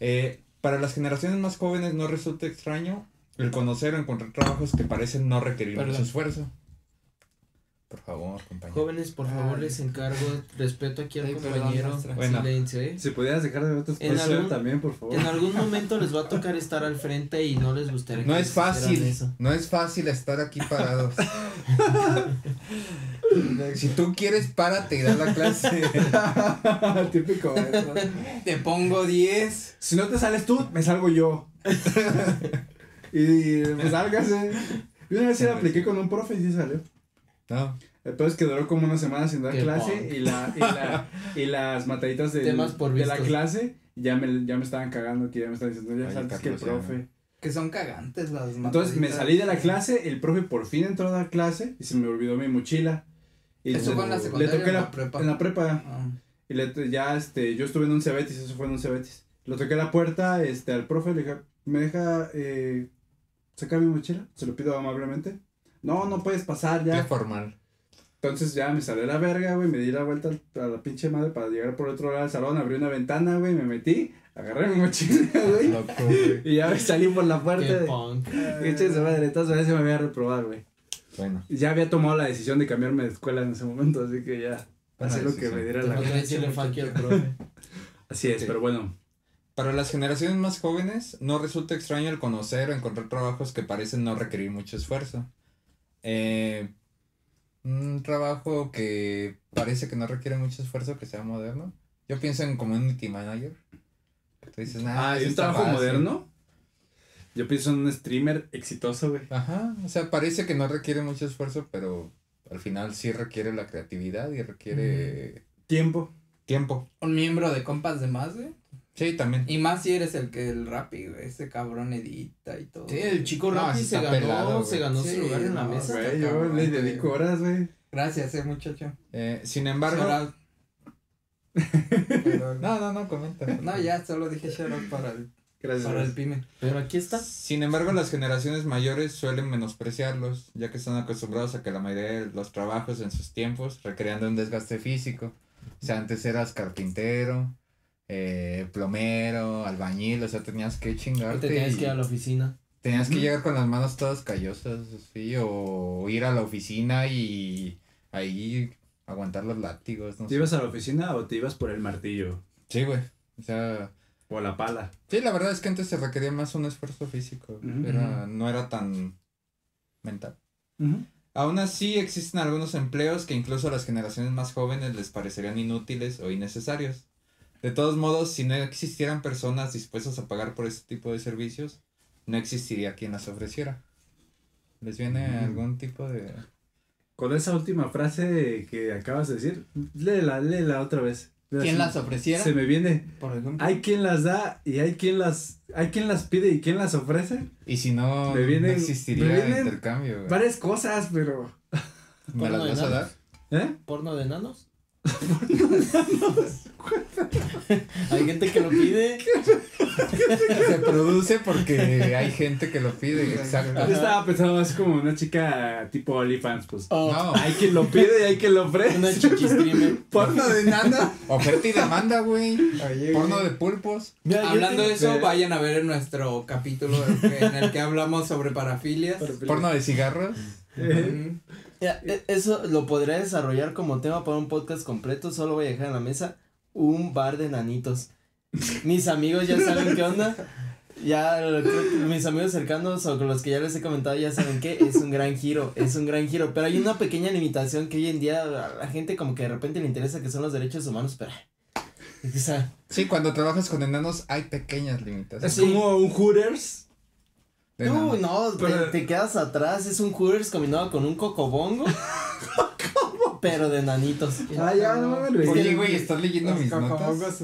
Eh, para las generaciones más jóvenes no resulta extraño el conocer o encontrar trabajos que parecen no requerir Perdón. mucho esfuerzo. Por favor, compañero. Jóvenes, por favor, Ay. les encargo respeto aquí al Ay, compañero. Bueno. Silencio, ¿eh? Si pudieras dejar de ver algún- también, por favor. En algún momento les va a tocar estar al frente y no les gustaría No que es fácil, eso. no es fácil estar aquí parados. si tú quieres, párate y da la clase. Típico maestro. Te pongo 10. Si no te sales tú, me salgo yo. y pues sálgase. Yo una vez sí la apliqué con un profe y sí salió. No, El peor es que duró como una semana sin dar Qué clase y, la, y, la, y las mataditas de, de la clase ya me, ya me estaban cagando, que ya me estaban diciendo, ya Ay, sabes que el Carlos, ya. profe. Que son cagantes las Entonces me mataditas. salí de la clase, el profe por fin entró a dar clase y se me olvidó mi mochila. Y ¿Eso le- fue en la le secundaria toqué o en la, la prepa? En la prepa. Ah. Y le, ya, este, yo estuve en un Cebetis, eso fue en un Cebetis. Le toqué la puerta, este, al profe, le dije, ¿me deja, eh, sacar mi mochila? Se lo pido amablemente. No, no puedes pasar qué ya. formal. Entonces ya me salí a la verga, güey, me di la vuelta a la pinche madre para llegar por otro lado del salón, abrí una ventana, güey, me metí, agarré mi mochila, güey, Loco, güey. y ya me salí por la puerta. Qué de- punk. Su madre, entonces a veces me voy a reprobar, güey. Bueno, Y Ya había tomado la decisión de cambiarme de escuela en ese momento, así que ya, hacía lo que me diera la gana. al. Así es, Sí. pero bueno. para las generaciones más jóvenes no resulta extraño el conocer o encontrar trabajos que parecen no requerir mucho esfuerzo. Eh, un trabajo que parece que no requiere mucho esfuerzo, que sea moderno. Yo pienso en community manager. Tú dices, nah, Ah, eso ¿y un trabajo fácil". moderno? Yo pienso en un streamer exitoso, güey. Ajá, o sea, parece que no requiere mucho esfuerzo, pero al final sí requiere la creatividad y requiere Tiempo. tiempo. Un miembro de compas de más, güey. Sí, también. Y más si eres el que el rapi, güey. Ese cabrón edita y todo. Sí, el chico No, Rappi se ganó, pelado, se ganó Sí, su lugar en la no, mesa. güey. Yo cabrón, le güey. dedico horas, güey. Gracias, eh, muchacho. Eh, sin embargo... Shout out. Pero- No, no, no, comenta. No, ya solo dije out para el, Gracias. para el pyme. Pero aquí está. Sin embargo, las generaciones mayores suelen menospreciarlos, ya que están acostumbrados a que la mayoría de los trabajos en sus tiempos requerían de un desgaste físico. O sea, antes eras carpintero, eh, plomero, albañil, o sea, tenías que chingarte. Te tienes y que ir a la oficina. Tenías que llegar con las manos todas callosas, sí, o ir a la oficina y ahí aguantar los látigos, no ¿Te sé. ibas a la oficina o te ibas por el martillo? Sí, güey. O sea, O la pala. Sí, la verdad es que antes se requería más un esfuerzo físico. Era, no era tan mental. Aún así, existen algunos empleos que incluso a las generaciones más jóvenes les parecerían inútiles o innecesarios. De todos modos, si no existieran personas dispuestas a pagar por este tipo de servicios, no existiría quien las ofreciera. ¿Les viene Mm. algún tipo de...? Con esa última frase que acabas de decir, léela, léela otra vez. ¿Quién las ofreciera? Se me viene. Por ejemplo. Hay quien las da y hay quien las, hay quien las pide y quien las ofrece. Y si no, Me vienen- no existiría me vienen intercambio. güey. Varias cosas, pero. ¿Me las vas a nada. dar? ¿Eh? ¿Porno de enanos? Hay gente que lo pide. Se produce porque hay gente que lo pide, exacto. Yo estaba pensando más como una chica tipo OnlyFans, pues. Oh, No, Hay quien lo pide y hay quien lo ofrece. Una. Porno de nana. oferta y demanda, güey. Porno de pulpos. Mira, Hablando de eso, vayan a ver nuestro capítulo en el que hablamos sobre parafilias. Porno de cigarros. Eh. Ya, e- eso lo podría desarrollar como tema para un podcast completo. Solo voy a dejar en la mesa un bar de nanitos. Mis amigos ya saben qué onda. Ya mis amigos cercanos o con los que ya les he comentado ya saben que es un gran giro, es un gran giro. Pero hay una pequeña limitación que hoy en día a la gente como que de repente le interesa que son los derechos humanos, pero... O sea, Sí, cuando trabajas con enanos hay pequeñas limitaciones. Es como un Hooters. Tú, no, te, Pero- te quedas atrás, es un Hooters combinado con un cocobongo. pero de nanitos. Ah, ya, no güey. Oye, güey, ¿estás leyendo mis notas?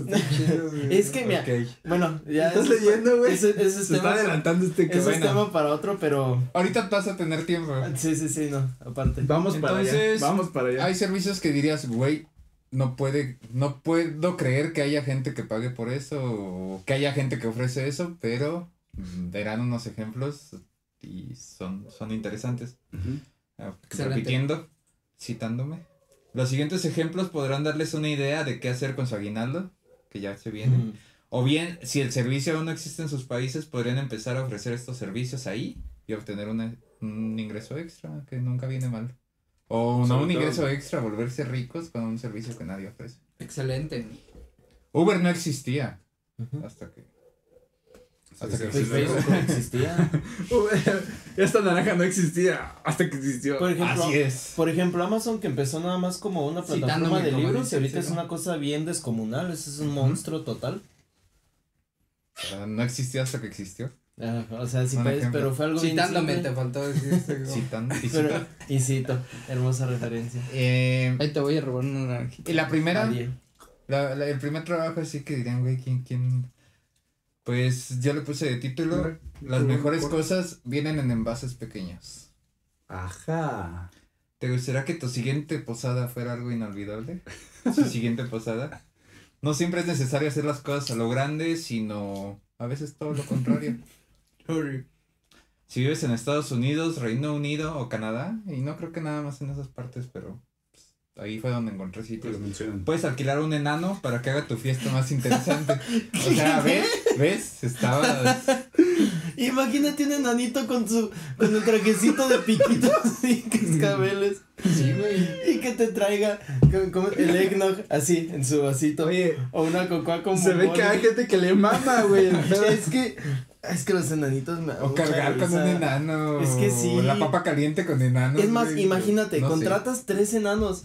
Es que, mira, bueno, ya. ¿Estás eso es- leyendo, güey? Ese, ese es Se está adelantando este ese es cabrón. tema para otro, pero. Ahorita vas a tener tiempo. Sí, sí, sí, no, aparte. Vamos para allá. Entonces, Vamos para allá. Hay servicios que dirías, güey, no puede, no puedo creer que haya gente que pague por eso o que haya gente que ofrece eso, pero verán unos ejemplos y son, son interesantes. Ah. Repitiendo, citándome. Los siguientes ejemplos podrán darles una idea de qué hacer con su aguinaldo, que ya se viene. O bien, si el servicio aún no existe en sus países, podrían empezar a ofrecer estos servicios ahí y obtener una- un ingreso extra, que nunca viene mal. O no un ingreso extra, volverse ricos con un servicio que nadie ofrece. Excelente. Uber no existía hasta que... Hasta que Facebook no existía. Esta naranja no existía hasta que existió. Por ejemplo, Así es. por ejemplo, Amazon que empezó nada más como una plataforma Citándome de libros y ahorita sí, es una cosa bien descomunal, ese es un monstruo total. No existía hasta que existió. O sea, sí puedes, pero fue algo Citándome, te faltó decir este, como- Citando. y Pero, citando. y cito, hermosa referencia. Eh, Ahí te voy a robar una naranjita. y la primera, la, la- el primer trabajo así que dirían, güey, ¿quién, quién? Pues yo le puse de título, las mejores cosas vienen en envases pequeños. Ajá. ¿Te gustaría que tu siguiente posada fuera algo inolvidable? Su siguiente posada. No siempre es necesario hacer las cosas a lo grande, sino a veces todo lo contrario. Si vives en Estados Unidos, Reino Unido o Canadá, y no creo que nada más en esas partes, pero ahí fue donde encontré sitios. lo mencionan. Puedes alquilar un enano para que haga tu fiesta más interesante. O sea, ¿ves? ¿Ves? Estaba... Imagínate un enanito con su, con el trajecito de piquitos y cascabeles. Sí, güey. Y que te traiga como- como el eggnog así en su vasito. Oye, O una cocoa con se ve que hay gente que le mama, güey. Es que, es que los enanitos me O cargar con un enano. Es que sí. O la papa caliente con enanos. Es más, güey. imagínate, No sé. contratas tres enanos.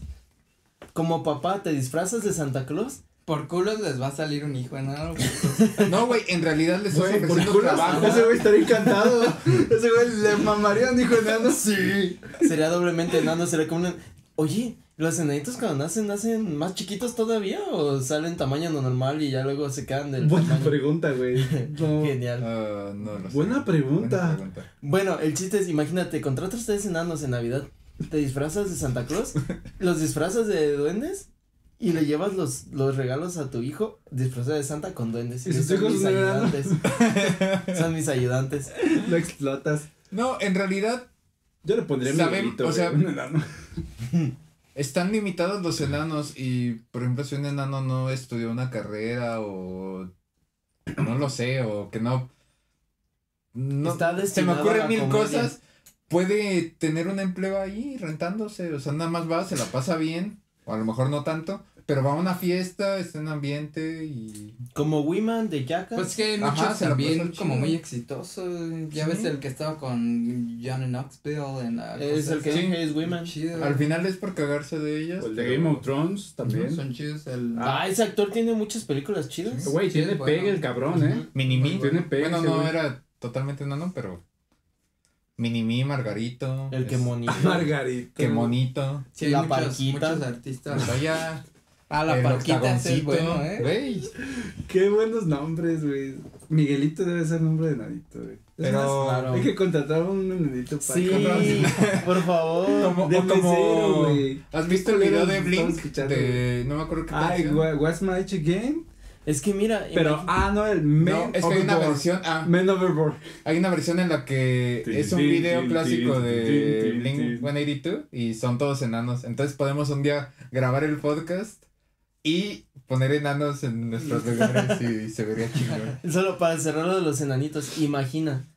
Como papá, te disfrazas de Santa Claus. Por culos les va a salir un hijo enano. No, güey, en realidad les por ofreciendo culo, trabajo. ese güey estaría encantado. Ese güey le mamaría un hijo enano. Sí. Sería doblemente enano, sería como un... Oye, ¿los enanitos cuando nacen, nacen más chiquitos todavía? ¿O salen tamaño normal y ya luego se quedan del Buena tamaño? pregunta, güey. No. Genial. Ah, no sé. Buena pregunta. Buena pregunta. Bueno, el chiste es, imagínate, contratas tres enanos en Navidad, te disfrazas de Santa Claus, los disfrazas de duendes y le llevas los, los regalos a tu hijo disfrazado de Santa con duendes. ¿Y sus son hijos mis ayudantes. son mis ayudantes. Lo explotas. No, en realidad Yo le pondría mi huevito, o sea- un enano. están limitados los enanos y, por ejemplo, si un enano no estudió una carrera o no lo sé, o que no... no Está se me ocurren mil comedia. cosas. Puede tener un empleo ahí rentándose, o sea, nada más va, se la pasa bien, o a lo mejor no tanto, pero va a una fiesta, está en ambiente y... Como Wiman de Jackass. Pues que hay Ajá, muchos se la también como muy exitosos. Ya Sí. ves el que estaba con Johnny Knoxville en la. es el que dije es Wiman. Chido. Al final es por cagarse de ellas. O el de Game of Thrones también. Son chidos el. Ah, ese actor tiene muchas películas chidas. Güey, Sí, tiene bueno. pegue el cabrón, ¿eh? Minimi. Tiene pegue Bueno, no güey. era totalmente enano, pero... Minimi, Margarito. El que es- monito. Margarito. Qué monito. Sí, La muchos, Parquita. muchos artistas. Vaya. Ah, la parquita es octagoncito, bueno, ¿eh? Güey. Qué buenos nombres, güey. Miguelito debe ser nombre de nadito, güey. Es Pero- más, Claro. hay que contratar a un nenito para Sí, que- por favor. Como, De o como- güey. ¿Has visto el video de Blink? De. No me acuerdo qué Ay, canción. what's my age again? Es que mira. Pero, ah, no, el Men No, es que hay una versión. Ah, Men Overboard. hay una versión en la que es un video clásico de Blink tin. 182 y son todos enanos. Entonces podemos un día grabar el podcast y poner enanos en nuestros lugares y se vería chingón. Solo para cerrar lo de los enanitos. Imagina.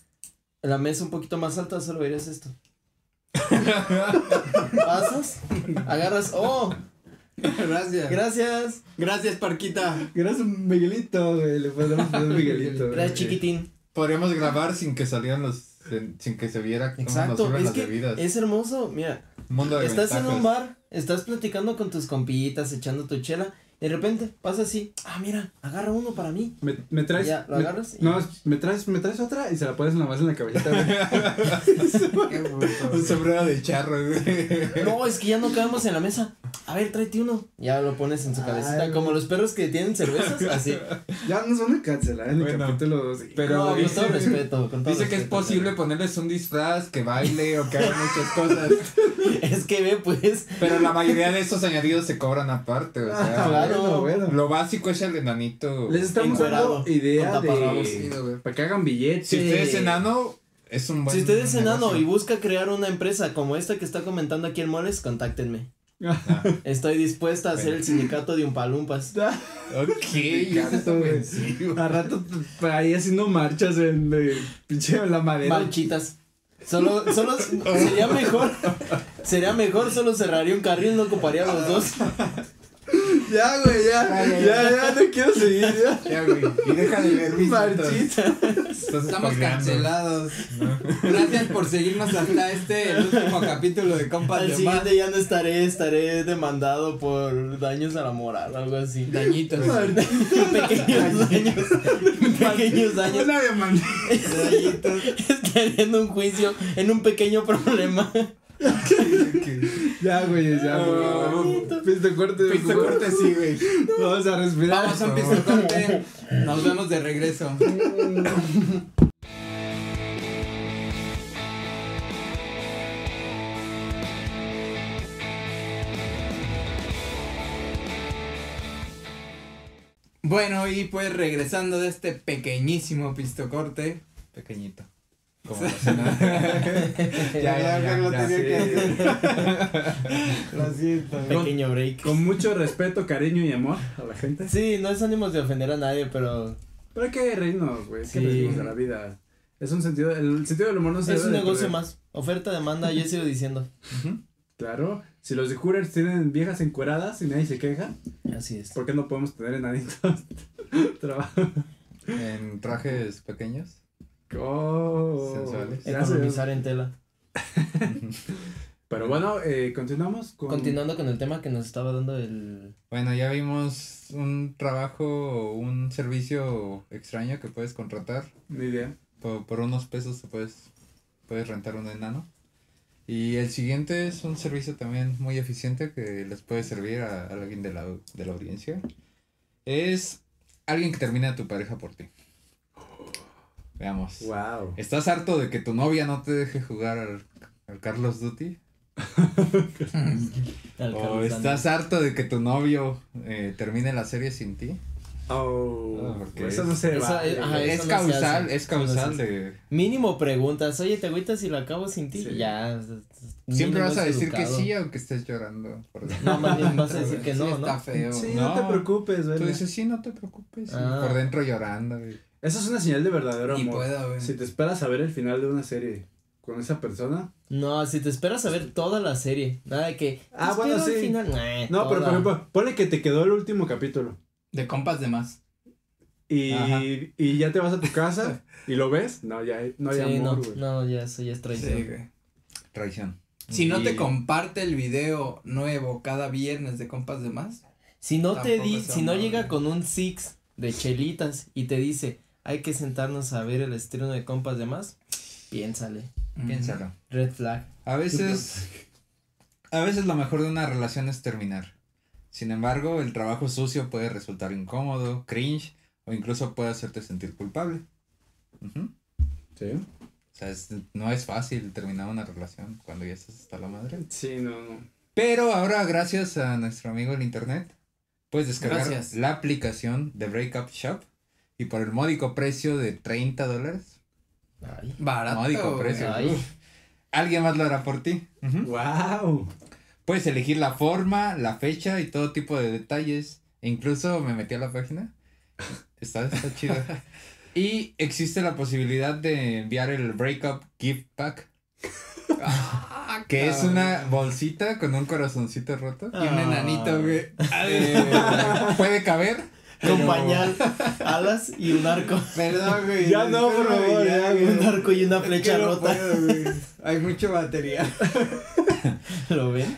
La mesa un poquito más alta, solo verías esto. Pasas, agarras. ¡Oh! Gracias. Gracias. Gracias, Parquita. Gracias, Miguelito, güey. Le podemos poner Miguelito. güey. Gracias, chiquitín. Podríamos grabar sin que salieran los. sin que se viera cómo nos Exacto. sirven Es las que bebidas. es hermoso. Mira, Mundo de estás en un bar, estás platicando con tus compitas, echando tu chela. De repente pasa así. Ah, mira, agarra uno para mí. Me, me traes. Ya, ¿lo me- agarras? No, me traes, me traes otra y se la pones nomás en la cabellita, güey. Qué bruto. Un sombrero de charro, güey. No, es que ya no quedamos en la mesa. A ver, tráete uno. Ya lo pones en su Ay, cabecita. güey. Como los perros que tienen cervezas, así. Ya nos van a cancelar en el Bueno, capítulo 2. pero no, con dice- todo respeto. Con todo Dice que es posible ponerles un disfraz, que baile o que haga muchas cosas. pero- Es que ve, pues. Pero la mayoría de esos añadidos se cobran aparte, o sea. Ah, claro. Bueno, bueno. Lo básico es el enanito. Les estamos dando idea de. Para que hagan billetes. Si usted es enano, es un buen Si usted es enano negocio. y busca crear una empresa como esta que está comentando aquí en Moles, contáctenme. Estoy dispuesta a hacer el sindicato de. Ok, güey. es ofensivo. A rato ahí haciendo marchas en de, pinche la madera. Manchitas. Solo, solo sería mejor. Sería mejor, solo cerraría un carril, no ocuparía los dos. Ya, güey, ya. Ya, ya, no quiero seguir, ya. Ya, güey. Y deja de ver mis. Marchita. Estamos cancelados. Gracias por seguirnos hasta este, el último capítulo de Compas Al de siguiente ya no estaré, estaré demandado por daños a la moral, algo así. Dañitos. pequeños daños. pequeños daños. Una demanda. Dañitos. Estaré en un juicio, en un pequeño problema. Ya, güey, ya, güey. Pisto corte. Pisto corte, sí, güey. Vamos a respirar. Vamos a un piso corte. Nos vemos de regreso. Bueno, y pues regresando de este pequeñísimo pistocorte. Pequeñito. Como la cena. ya, ya, ya, lo ya, tenía sí. que decir. Lo siento. Pequeño break. Con mucho respeto, cariño y amor a la gente. Sí, no es ánimos de ofender a nadie, pero Pero hay que reírnos, güey. Que Sí. reírnos de la vida. Es un sentido, el sentido del humor no se es debe un negocio más. Oferta, demanda, yo sigo diciendo. Claro. Si los de Hooters tienen viejas encueradas y nadie se queja, Así es. ¿por qué no podemos tener enanitos? Trabajo. En trajes pequeños. Oh. Sensuales. Economizar en tela. Pero bueno, eh, continuamos con. Continuando con el tema que nos estaba dando el... Bueno, ya vimos un trabajo o un servicio extraño que puedes contratar. Ni idea. Por, por unos pesos te puedes, puedes rentar un enano. Y el siguiente es un servicio también muy eficiente que les puede servir a, a alguien de la, de la audiencia. Es alguien que termina a tu pareja por ti. Veamos. Wow. ¿Estás harto de que tu novia no te deje jugar al, al Carlos Duty? ¿O estás harto de que tu novio eh, termine la serie sin ti? Oh. Ah, eso no se va. es- ajá, güey. eso es no se causal, es no causal de... Mínimo preguntas, oye, ¿te agüitas si lo acabo sin ti? Sí. Ya. Siempre vas a decir que educado. sí aunque estés llorando. No, más bien vas a decir que Sí, no, está ¿no? feo. Sí, no, te No. preocupes, güey. Tú dices, sí, no te preocupes. Ah. por dentro llorando. güey. Esa es una señal de verdadero Ni amor. puedo, güey. Si te esperas a ver el final de una serie con esa persona. No, si te esperas a ver toda la serie, nada de que. Ah, te bueno, sí. final. Nah, No, pero por ejemplo, ponle que te quedó el último capítulo. De compas de más. Y, y ya te vas a tu casa y lo ves. No, ya no hay sí, amor, no, güey. no, ya eso ya es traición. Sí, güey. Traición. Si no te comparte el video nuevo cada viernes de compas de más. Si no te di, si no llega con un six de chelitas y te dice, hay que sentarnos a ver el estreno de compas de más, piénsale. Piénsalo. Red flag. A veces, a veces lo mejor de una relación es terminar. Sin embargo, el trabajo sucio puede resultar incómodo, cringe o incluso puede hacerte sentir culpable. Sí. O sea, es- no es fácil terminar una relación cuando ya estás hasta la madre. Sí, no, no. Pero ahora, gracias a nuestro amigo el internet, puedes descargar Gracias. la aplicación de Breakup Shop y por el módico precio de 30 dólares. Barato. módico precio, alguien más lo hará por ti. Ujú. Wow. Puedes elegir la forma, la fecha y todo tipo de detalles. E incluso me metí a la página. Está, está chido. Y existe la posibilidad de enviar el Breakup Gift Pack, Ah, que es una bolsita con un corazoncito roto. Y un enanito, güey. Eh, puede caber. Con pero- pañal, alas y un arco. Perdón, güey. Ya no, por favor, ya, güey. Un arco y una Es flecha no rota. puedo, güey. Hay mucha batería. ¿Lo ven?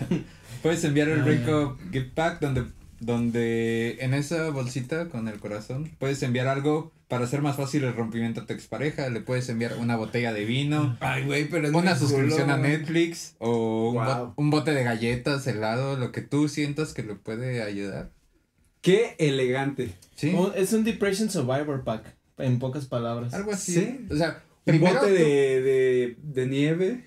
Puedes enviar el Ah. Breakup Gift Pack donde, donde en esa bolsita con el corazón puedes enviar algo para hacer más fácil el rompimiento a tu expareja. Le puedes enviar una botella de vino. Ay, güey, pero es una suscripción culo, a. Netflix o un, bo- un bote de galletas, helado, lo que tú sientas que le puede ayudar. Qué elegante. Sí, Un- es un Depression Survivor Pack, en pocas palabras. algo así. Sí. O sea, Un bote tú, de, de, de nieve.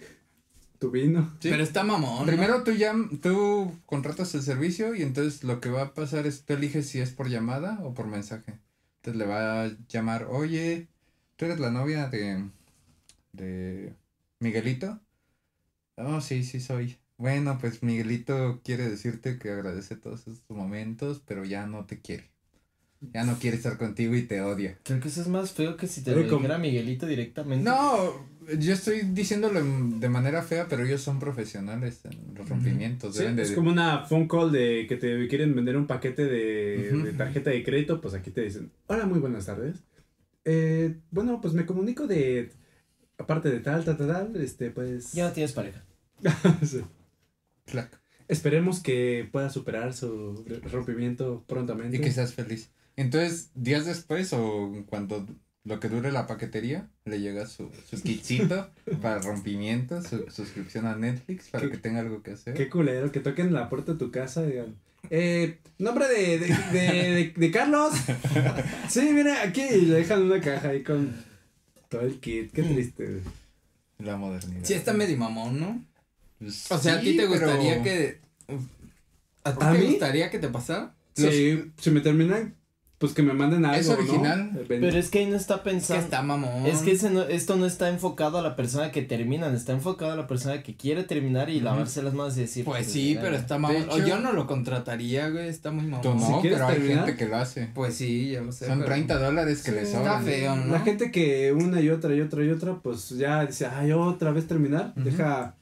Tu vino. sí, Pero está mamón. ¿no? primero tú, llam- tú contratas el servicio y entonces lo que va a pasar es tú eliges si es por llamada o por mensaje. Entonces le va a llamar, oye, tú eres la novia de, de Miguelito. Oh, sí, sí soy. Bueno, pues Miguelito quiere decirte que agradece todos estos momentos, pero ya no te quiere. Ya no quiere estar contigo y te odia. Creo que eso es más feo que si te lo dijera Miguelito directamente. No, yo estoy diciéndolo de manera fea, pero ellos son profesionales en los rompimientos. Sí, deben de- es como una phone call de que te quieren vender un paquete de tarjeta de crédito, pues aquí te dicen, hola, muy buenas tardes. Eh, bueno, pues me comunico de, aparte de tal, tal, tal, tal, este, pues... Ya no tienes pareja. Sí. Clac, Esperemos que pueda superar su rompimiento prontamente. y que seas feliz. Entonces, días después o cuando lo que dure la paquetería, le llega su, su kitcito para rompimiento, su suscripción a Netflix para Qué- que tenga algo que hacer. Qué culero, que toquen la puerta de tu casa y digan, eh, nombre de, de, de, de- de Carlos. Sí, mira, aquí y le dejan una caja ahí con todo el kit. Qué triste, güey. La modernidad. Sí, está medio mamón, ¿no? Pues O sea, ¿a ti te gustaría pero- que. ¿A ti ¿A te mí? gustaría que te pasara? Sí, si me terminan, pues que me manden algo, ¿Es ¿no? original? Ven- Pero es que ahí no está Es que pensando. está mamón. Es que ese no- esto no está enfocado a la persona que termina, está enfocado a la persona que quiere terminar y lavarse las manos y decir. Pues sí, pero está mamón. Hecho- yo no lo contrataría, güey. Está muy mamón. No, Si quieres pero hay terminar, gente que lo hace. Pues sí, ya lo sé. Son pero- 30 dólares que Sí, le está sobran. feo, ¿no? La gente que una y otra y otra y otra, pues ya dice, ay, otra vez terminar, deja,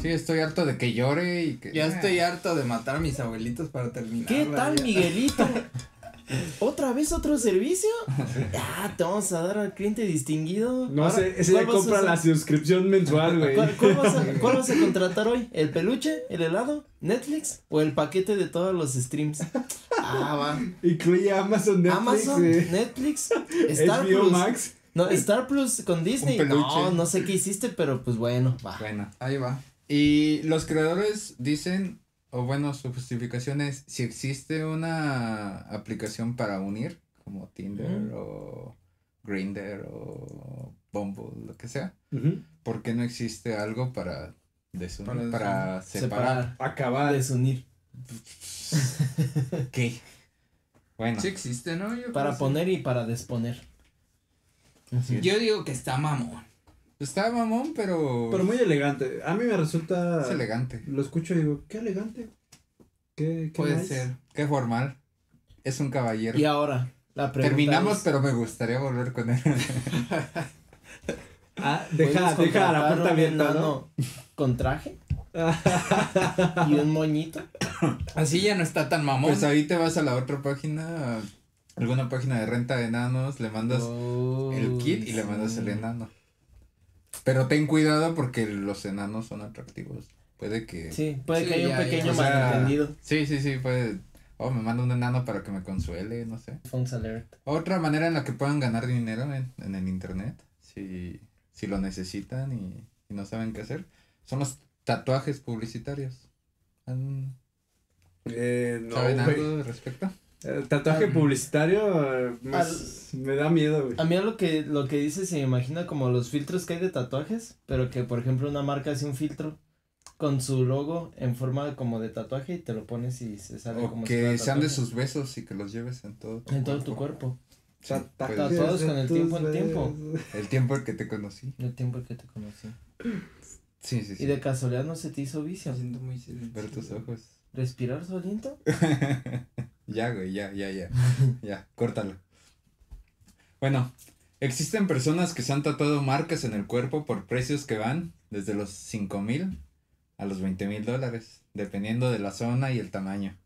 Sí, estoy harto de que llore y que... Ya Ah. estoy harto de matar a mis abuelitos para terminar. ¿Qué tal, vida. Miguelito? ¿Otra vez otro servicio? Ah, te vamos a dar al cliente distinguido. No Ahora, sé, ese ¿cuál ya vas a compra hacer? la suscripción mensual, güey. ¿Cuál, cuál vas a, cuál vas a contratar hoy? ¿El peluche? ¿El helado? ¿Netflix? ¿O el paquete de todos los streams? Ah, va. Incluye Amazon, Netflix, Amazon. Netflix, Star HBO Plus. Max. No, Star Plus con Disney. No, no sé qué hiciste, pero pues bueno, va. Bueno. Ahí va. Y los creadores dicen, o bueno, su justificación es, si existe una aplicación para unir, como Tinder o Grindr o Bumble, lo que sea. ¿por qué no existe algo para desunir, Para para, separar? Separar, Acabar. desunir. ¿Qué? Bueno, Sí existe, ¿no? Yo Para poner y para desponer. Yo digo que está mamón. está mamón, pero, Pero muy elegante. A mí me resulta. es elegante. Lo escucho y digo, qué elegante. Qué, qué Puede nice. ser. Qué formal. Es un caballero. Y ahora, la pregunta Terminamos, es, pero me gustaría volver con él. Ah, deja, deja la puerta abierta, ¿no? Con traje. y un moñito. Así ya no está tan mamón. Pues ahí te vas a la otra página, a alguna página de renta de enanos, le mandas el kit y le mandas el enano. Pero ten cuidado porque los enanos son atractivos. Puede que... Sí, puede Sí, que haya ya, un pequeño O sea, malentendido. Sí, sí, sí, puede... Oh, me manda un enano para que me consuele, no sé. Phones alert. Otra manera en la que puedan ganar dinero en, en el internet, si, si lo necesitan y, y no saben qué hacer, son los tatuajes publicitarios. ¿Han- Eh, no, ¿Saben algo al respecto? Tatuaje Al- publicitario eh, me, al- me da miedo, güey. A mí lo que, lo que dice se me imagina como los filtros que hay de tatuajes, pero que por ejemplo una marca hace un filtro con su logo en forma como de tatuaje y te lo pones y se sale O como si que sean de sus besos y que los lleves en todo tu En todo tu cuerpo. Sí, pues, Tatuados con el tiempo en tiempo. el tiempo en que te conocí. El tiempo que te conocí. Sí, sí, sí. Y de casualidad no se te hizo Me vicio. siento muy silencioso. Ver tus ojos. ¿Respirar solito? ya, güey, ya, ya, ya. ya, córtalo. Bueno, existen personas que se han tatuado marcas en el cuerpo por precios que van desde los 5 mil a los 20 mil dólares, dependiendo de la zona y el tamaño.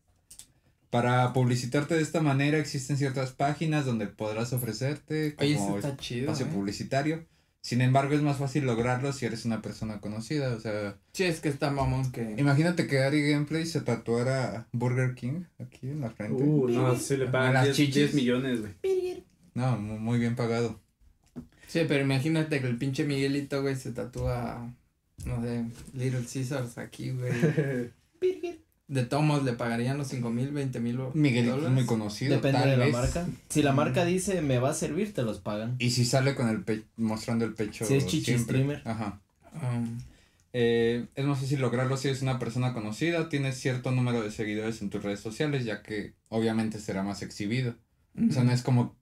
Para publicitarte de esta manera existen ciertas páginas donde podrás ofrecerte como eso está chido. espacio ¿eh? publicitario. Sin embargo, es más fácil lograrlo si eres una persona conocida. O sea, Sí, es que está mamón que. imagínate que Ari Gameplay se tatuara Burger King aquí en la frente. Uh, no, sí le A pagan las 10, chichis. 10 millones, güey. No, mu- muy bien pagado. Sí, pero imagínate que el pinche Miguelito, güey, se tatúa. No sé, Little Caesars aquí, güey. De tomos le pagarían los 5 mil, 20 mil Miguelito es muy conocido. Depende tal de la vez. marca. Si la marca dice me va a servir, te los pagan. Y si sale con el pecho, mostrando el pecho. Si es chichi siempre. streamer. Ajá. Um, Eh, es más fácil lograrlo si eres una persona conocida, tienes cierto número de seguidores en tus redes sociales, ya que obviamente será más exhibido. O sea, no es como,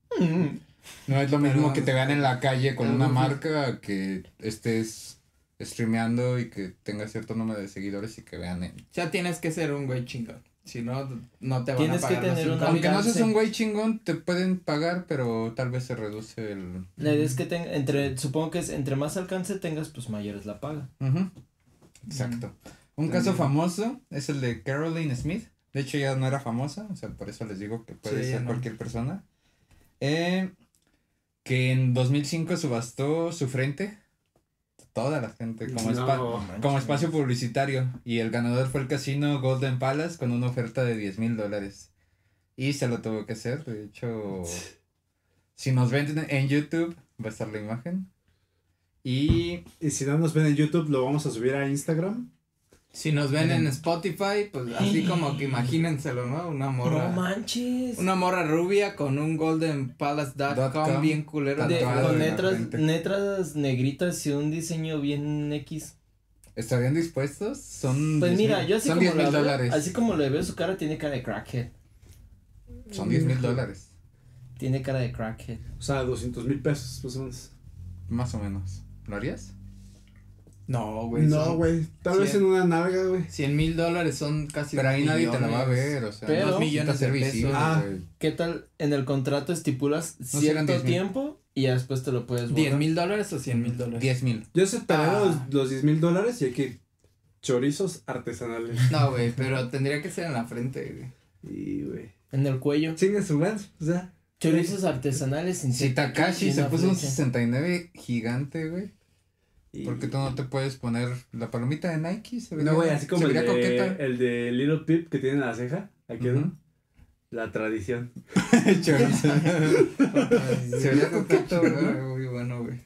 no es lo mismo Pero- que te vean en la calle con una marca que estés streameando y que tengas cierto número de seguidores y que vean en... ya tienes que ser un güey chingón. Si no, no te van Tienes a pagar tener 5 una- Aunque no seas un güey chingón, te pueden pagar, pero tal vez se reduce el... La idea es que tenga, entre, supongo que es entre más alcance tengas, pues mayor es la paga. Ujú. Exacto. Un caso famoso es el de Caroline Smith. De hecho, ya no era famosa, o sea, por eso les digo que puede Sí, ser no. cualquier persona. Eh, que en 2005 subastó su frente. Toda la gente, como, No, como espacio publicitario. Y el ganador fue el casino Golden Palace con una oferta de 10 mil dólares. Y se lo tuvo que hacer. De hecho, si nos ven en YouTube, va a estar la imagen. Y Y si no nos ven en YouTube, lo vamos a subir a Instagram. Si nos ven en Spotify, pues así como que imagínenselo, ¿no? Una morra. No manches. Una morra rubia con un goldenpalace.com com, bien culero. De- con letras, letras negritas y un diseño bien X. ¿Estarían dispuestos? Son Pues 10 mira, yo así son como, 10 la mil veo, dólares. así como le veo su cara, tiene cara de crackhead. Son 10 mil dólares. Tiene cara de crackhead. O sea, 200 mil pesos, más o menos. Más o menos. ¿Lo harías? No, güey. no, güey. Tal vez en una nalga, güey. 100 mil dólares son casi. Pero ahí dos nadie te la va a ver, o sea, Pero- no millones de pesos. Ah. ¿Qué tal en el contrato estipulas cierto 10,000. tiempo y ya después te lo puedes borrar? 10 mil dólares o 100 mil dólares. 10 mil. Yo aceptaría Ah. los, los 10 mil dólares y hay que chorizos artesanales. No, güey, pero tendría que ser en la frente, güey. Y, güey. En el cuello. Chingue su o sea. Chorizos artesanales sin Si Takashi y se puso un flecha. 69 gigante, güey. Y- ¿Por qué tú no te puedes poner la palomita de Nike? Se vería- No, güey, así como el de, coqueta. el de Little Pip que tiene en la ceja. Aquí. ¿no? La tradición. Se vería coqueto, Güey, ¿verdad? Muy bueno, güey.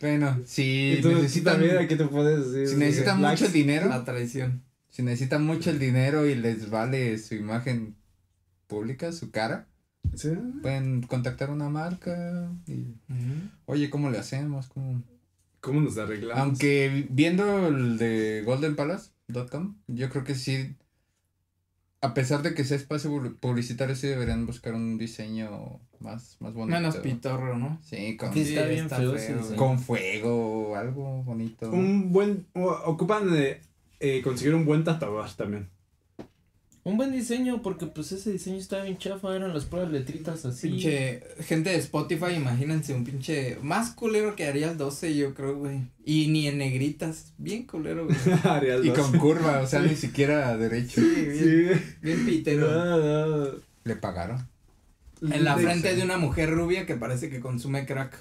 Bueno, si y tú, tú necesitan, también aquí te puedes decir. si necesitan mucho dinero, La traición. si necesitan mucho el dinero y les vale su imagen pública, su cara, Sí. pueden contactar una marca y, oye, ¿cómo le hacemos? ¿Cómo? ¿Cómo nos arreglamos? Aunque viendo el de goldenpalace.com, yo creo que sí, a pesar de que sea espacio pu- publicitario, sí deberían buscar un diseño más, más bonito. Menos pitorro, ¿no? Sí, con, Sí, está Sí, bien está feo, feo, ese güey. diseño. con fuego o algo bonito. Un buen. ocupan de eh, conseguir un buen tatuador también. Un buen diseño, porque pues ese diseño estaba bien chafa, eran las puras letritas así. Pinche gente de Spotify, imagínense un pinche más culero que haría el 12, yo creo, güey. Y ni en negritas, bien culero, güey. Arial Y dos. con curva, o sea, ni siquiera derecho. Sí, bien, Sí. bien pitero. No. Le pagaron. En la frente de una mujer rubia que parece que consume crack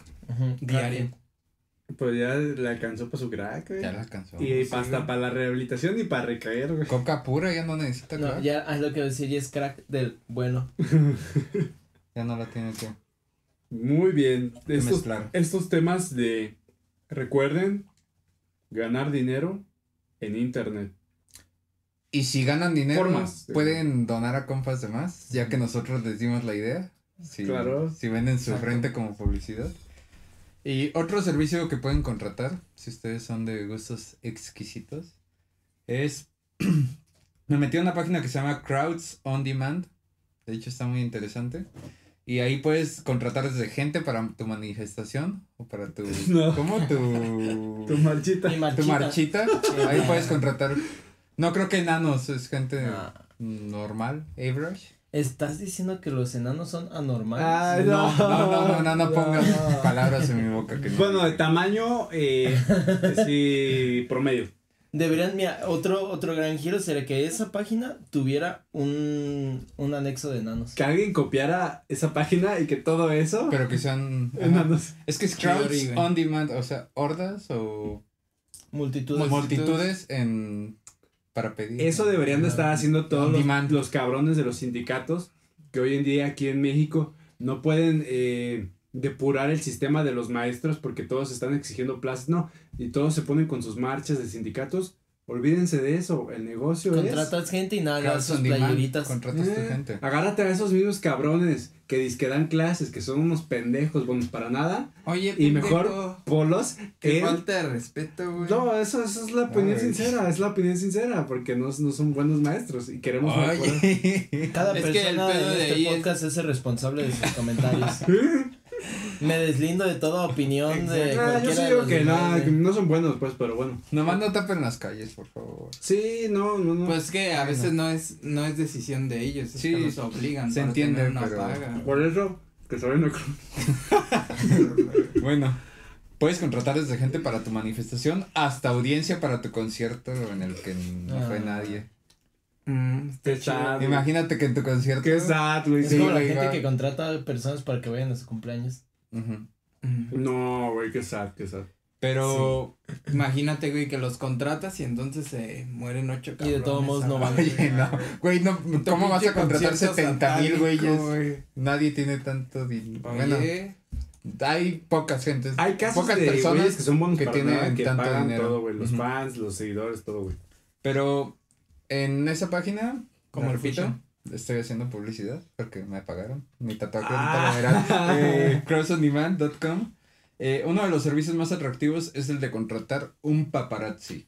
diario. Pues ya le alcanzó para su crack, güey. Ya la alcanzó. Y Sí, hasta güey. para la rehabilitación y para recaer, güey. Coca pura ya no necesita No, crack. ya es lo que decir, es crack del bueno. Ya no la tiene que Muy bien. Estos, mezclar. estos temas de, recuerden, ganar dinero en internet. Y si ganan dinero, Formas. pueden donar a compas de más, ya que nosotros les dimos la idea. Si, Claro. Si venden su Exacto. frente como publicidad. Y otro servicio que pueden contratar, si ustedes son de gustos exquisitos, es... me metí a una página que se llama Crowds On Demand. De hecho, está muy interesante. Y ahí puedes contratar desde gente para tu manifestación o para tu... No. ¿Cómo? Tu... Tu marchita. Tu marchita. marchita. Ahí puedes contratar. No creo que enanos, es gente Ah, normal, average. ¿Estás diciendo que los enanos son anormales? Ay, No, no, no, no, no, no pongas No. palabras en mi boca que no. Bueno, de tamaño, eh, sí, promedio. Deberían, mira, otro, otro gran giro sería que esa página tuviera un, un anexo de enanos. Que alguien copiara esa página y que todo eso. Pero que sean. ajá. enanos. Es que es crowds on demand, o sea, hordas o Multitudes. multitudes en. Para pedir. Eso deberían de estar haciendo todos los, los cabrones de los sindicatos que hoy en día aquí en México no pueden eh, depurar el sistema de los maestros porque todos están exigiendo plazas. No, y todos se ponen con sus marchas de sindicatos. Olvídense de eso, el negocio es... Contratas gente y nada, Crowds sus playeritas. Contratas tu Eh, gente. Agárrate a esos mismos cabrones que disque dan clases, que son unos pendejos, buenos para nada, Oye, y pendejo, mejor polos Qué en- falta de respeto, güey. No, eso, eso es la opinión Ay. sincera, es la opinión sincera, porque no, no son buenos maestros y queremos mejorar. Oye. Cada Es que el persona pedo en de este ahí es- podcast es... el responsable de sus comentarios. Me deslindo de toda opinión de Ah, yo cualquiera sí de digo los que no, güey. que no son buenos, pues, pero bueno. Nomás no tapen las calles, por favor. Sí, no, no, no. Pues que a veces no es, no es decisión de ellos, es Sí, que los obligan. se entiende, una pero- paga. Por eso, que saben no Bueno, puedes contratar desde gente para tu manifestación hasta audiencia para tu concierto en el que no fue Ah. nadie. Mm, Qué sad. Imagínate que en tu concierto. Qué sad, güey. Es Sí, como la gente que contrata a personas para que vayan a su cumpleaños. No, güey, qué sad, qué sad. Pero, Imagínate, güey, que los contratas y entonces se mueren ocho Y de cabrones. todos modos no van. oye, no. güey. No, ¿cómo vas a contratar concierto 70 mil güeyes? güey. Nadie tiene tanto dinero. Bueno, hay pocas gentes. Hay casos pocas de personas que son buenos que tienen nada, que tanto pagan dinero. todo, güey. Los fans, los seguidores, todo, güey. Pero en esa página, como repito. Estoy haciendo publicidad porque me pagaron. Mi tatuaje Ah. ahorita lo verán. Eh, crossondemand.com. Eh, uno de los servicios más atractivos es el de contratar un paparazzi.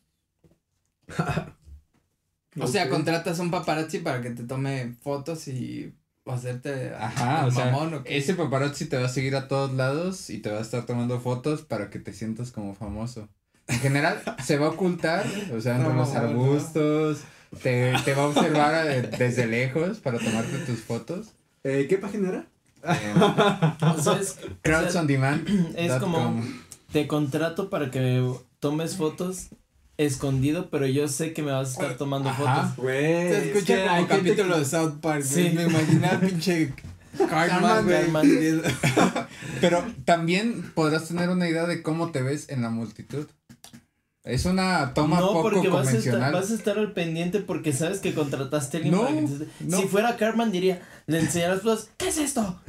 o sea, contratas un paparazzi para que te tome fotos y hacerte Ajá, o sea, ese paparazzi te va a seguir a todos lados y te va a estar tomando fotos para que te sientas como famoso. En general, se va a ocultar, o sea, entre No, los no. Te, te va a observar eh, desde lejos para tomarte tus fotos. Eh, ¿Qué página era? Eh, O sea, es, o sea, crowdsondemand.com. es como te contrato para que tomes fotos escondido, pero yo sé que me vas a estar tomando Ajá. fotos. Güey. Se es escucha que como hay gente capítulo que- de South Park, Sí. Me imaginé pinche Cartman. Cartman. Pero también podrás tener una idea de cómo te ves en la multitud. Es una toma no, poco porque vas a, estar, convencional. vas a estar al pendiente porque sabes que contrataste a alguien No, para que te- no. Si fuera Carmen diría, le enseñarás fotos, ¿qué es esto?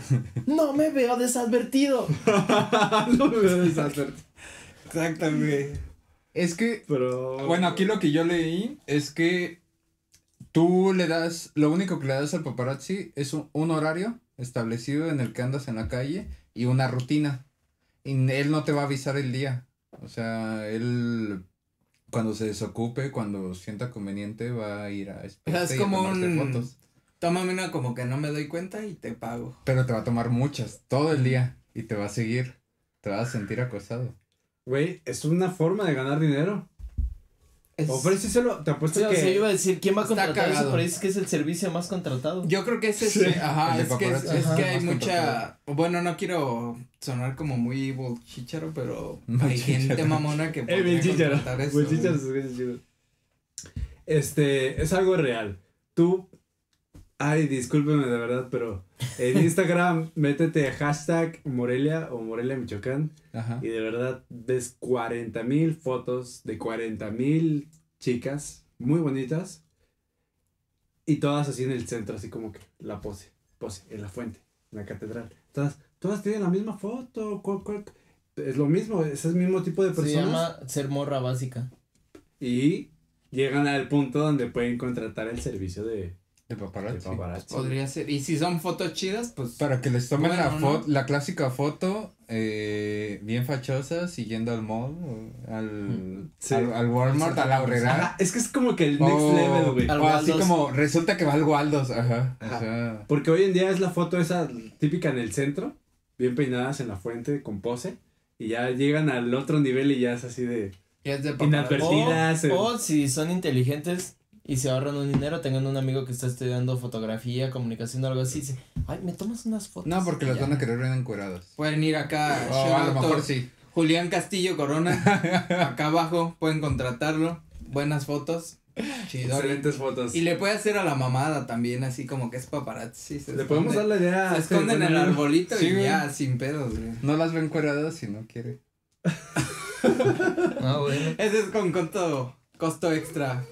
No me veo desadvertido. no me veo desadvertido. Güey. Es que Pero. Bueno, aquí lo que yo leí es que tú le das, lo único que le das al paparazzi es un, un horario establecido en el que andas en la calle y una rutina. Y él no te va a avisar el día. O sea, él cuando se desocupe, cuando sienta conveniente, va a ir a esperarte es y a como un- fotos. Tómame una como que no me doy cuenta y te pago. Pero te va a tomar muchas, todo el día. Y te va a seguir. Te vas a sentir acosado. Güey, es una forma de ganar dinero. Es- Ofréceselo, te apuesto Sí, o que. sea, yo iba a decir, ¿quién va a contratar eso? Pero dices que es el servicio más contratado. Yo creo que ese es, Sí. ajá, es que, es, es Ajá. que hay mucha, contratado. bueno, no quiero sonar como muy evil chicharo, pero hay Chicharo. gente mamona que Eh, chicharo. contratar eso. Buen chicharo, güey. se escucha chido. Este, es algo real. Tú, ay, discúlpeme de verdad, pero en Instagram métete a hashtag Morelia o Morelia Michoacán Ajá. y de verdad ves 40 mil fotos de 40 mil chicas muy bonitas y todas así en el centro, así como que la pose, pose, en la fuente, en la catedral. Todas, todas tienen la misma foto, cual- cual- es lo mismo, es el mismo tipo de Se personas. llama ser morra básica. Y llegan al punto donde pueden contratar el servicio de, De de paparazzi. paparazzi. Podría ser. Y si son fotos chidas, pues. Para que les tomen la Bueno, ¿no? foto, la clásica foto, eh, bien fachosa, siguiendo al mall, o al, Sí. al, al Walmart, a la horrera. Ajá, es que es como que el next O- level, güey. Al o así como, resulta que va al Waldos, ajá. Ajá. O sea, Porque hoy en día es la foto esa típica en el centro, bien peinadas en la fuente con pose. Y ya llegan al otro nivel y ya es así de. Ya es de paparazzi. O, Partidas, eh. o si son inteligentes y se ahorran un dinero, tengan un amigo que está estudiando fotografía, comunicación o algo así. Dice, ay, me tomas unas fotos. no, porque las van a querer ver encueradas. Pueden ir acá. O shout a lo mejor sí. Julián Castillo Corona. acá abajo pueden contratarlo. Buenas fotos. Chido. Excelentes fotos. Y le puede hacer a la mamada también, así como que es paparazzi. se Le podemos dar la idea. Se esconden en el arbolito Sí, y güey. ya, sin pedos, güey. No las ve encueradas si no quiere. Ah, bueno. Ese es con costo, costo extra.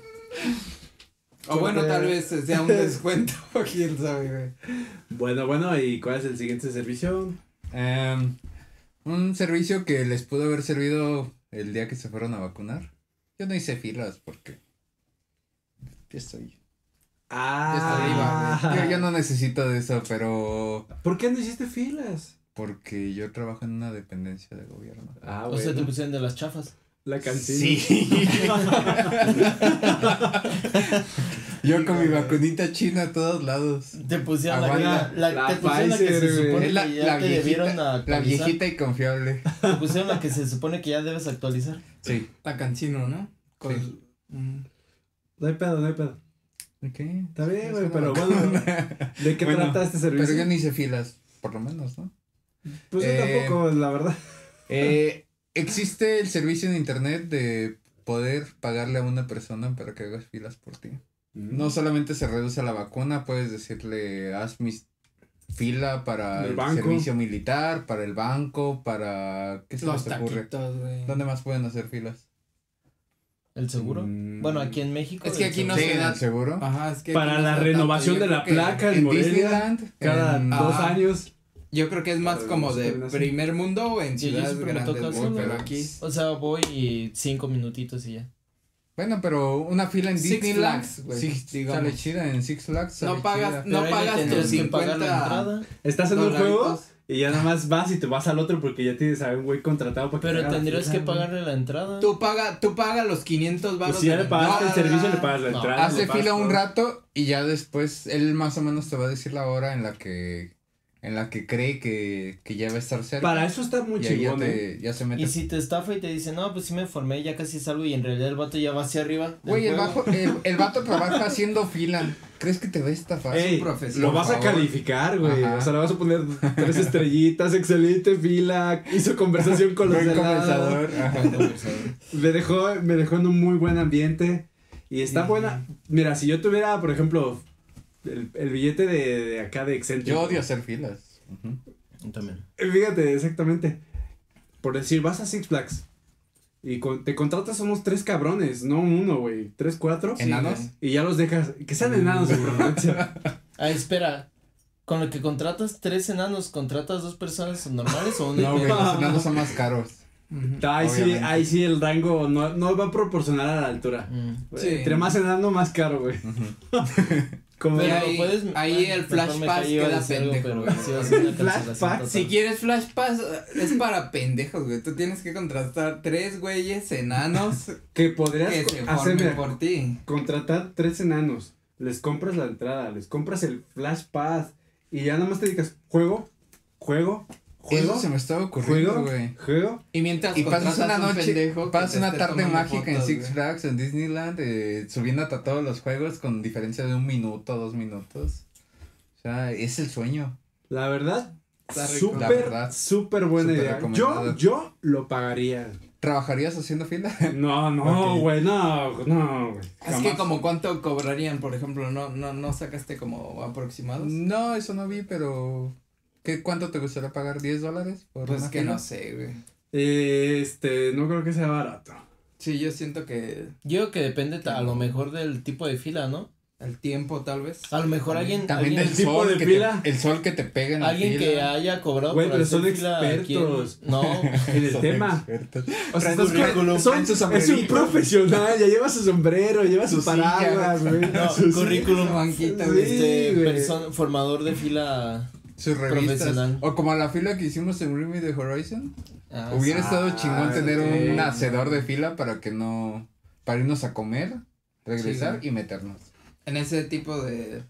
O bueno, tal vez sea un descuento, quién sabe, güey. Bueno, bueno, ¿y cuál es el siguiente servicio? Em, un servicio que les pudo haber servido el día que se fueron a vacunar. Yo no hice filas porque ya estoy. Ah, Yo, yo no necesito de eso, pero ¿Por qué no hiciste filas? porque yo trabajo en una dependencia de gobierno. Ah, O sea, te pusieron de las chafas. La canción. yo con mi vacunita china a todos lados. Te pusieron la, Aguanta. la, la- La te pusieron la que se supone la, que ya la te debieron viejita, la actualizar. viejita y confiable. Te pusieron la que se supone que ya debes actualizar. Sí. La cancino, ¿no? Con- Sí. Mm. No hay pedo, no hay pedo. Ok. Está bien, güey, pero bueno. ¿De qué Bueno, trata este servicio? Pero yo no hice filas, por lo menos, ¿no? Pues yo Eh, tampoco, la verdad. Eh, existe el servicio en internet de poder pagarle a una persona para que hagas filas por ti. Mm. No solamente se reduce a la vacuna, puedes decirle, haz mi fila para El servicio militar, para el banco, para... ¿Qué se Los les ocurre? taquitos, güey. ¿Dónde más pueden hacer filas? ¿El seguro? Mm. Bueno, aquí en México. Es que aquí no se da- ¿el seguro? Ajá, es que Para no la renovación de la placa en En Morelia, Disneyland. cada en- dos Ah. años. Yo creo que es más como de primer mundo o en Sí, yo ciudades grandes, solo. pero aquí... O sea, voy y cinco minutitos y ya. Bueno, pero una fila en Six Disneyland Flags, güey, sí, digamos. sale chida, en Six Flags No pagas- chida. No pagas tus que pagar la 50 entrada. Estás en un juego y ya nada más vas y te vas al otro porque ya tienes a un güey contratado para que te Pero tendrías que pagarle la entrada. Tú paga, tú paga los 500 baros. Pues si ya le pagaste el servicio, le pagas la No. entrada. Hace fila un rato y ya después él más o menos te va a decir la hora en la que en la que cree que, que ya va a estar cerca. Para eso está muy y ahí ya, chingón, ¿eh? te, ya se mete. Y si te estafa y te dice, no, pues sí me formé, ya casi salgo y en realidad el vato ya va hacia arriba. Güey, el, bajo, el, el vato trabaja haciendo fila. ¿Crees que te va a estafar? Ey, su profesión, lo vas a calificar, güey. O sea, le vas a poner tres estrellitas, excelente fila, hizo conversación con los conversador. Ajá. Buen conversador. Me dejó, me dejó en un muy buen ambiente. Y está Sí. buena. Mira, si yo tuviera, por ejemplo, el, el billete de, de acá de excéntrico. Yo odio hacer filas. Ujú. Yo También. Eh, Fíjate, exactamente. Por decir, vas a Six Flags. Y con- te contratas unos tres cabrones, no uno, güey. Tres, cuatro. Sí, ¿Enanos? güey. Y ya los dejas. Que sean enanos de preferencia. Ah, espera. Con lo que contratas tres enanos, ¿contratas dos personas normales o uno y No, güey, los enanos son más caros. Ujú. ahí, sí, ahí sí el rango no, no va a proporcionar a la altura. Mm. Sí. Entre más enano, más caro, güey. Ujú. Como ahí- puedes. ahí bueno, el Flash Pass queda algo, pendejo, pero güey. sí va a ser una Flash cancelación Pass, total. Si quieres Flash Pass, es para pendejos, güey. Tú tienes que contratar tres güeyes enanos que podrías que co- se hacer, formen mira, por ti. contratar tres enanos. Les compras la entrada, les compras el Flash Pass. Y ya nada más te dedicas, juego, juego, Juego, Eso se me estaba ocurriendo, juego, güey. juego. Y mientras Y pasas una un noche, que pasas una tarde mágica en fotos, Six güey. Flags, en Disneyland, eh, subiendo a todos los juegos con diferencia de un minuto, dos minutos. O sea, es el sueño. La verdad, súper, súper buena idea. Yo, yo lo pagaría. ¿Trabajarías haciendo fila? No, no, güey, no, no, güey. Es que como cuánto cobrarían, por ejemplo, no, no, no sacaste como aproximados. no, eso no vi, pero ¿qué, ¿cuánto te gustaría pagar? ¿10 dólares? Por Pues una que fila? no sé, güey. Este, no creo que sea barato. Sí, yo siento que Yo creo que depende a lo mejor del tipo de fila, ¿no? el tiempo tal vez. A lo mejor alguien, También alguien, del tipo sol, de que fila. te, el sol que te pega en la alguien que haya cobrado Güey, pero son fila aquí en- expertos. No, En el Son tema. expertos. O sea, currículum, son- su es un profesional, ya lleva su sombrero, lleva su, Su paraguas, güey. no, Su- currículum, banquita, Sí, güey. este, person- formador de fila. Sus revistas. Profesional. O como la fila que hicimos en Remy de Horizon. Ah, Hubiera Ah, estado chingón tener ok. un hacedor de fila para que no. Para irnos a comer, regresar Sí. y meternos. En ese tipo de.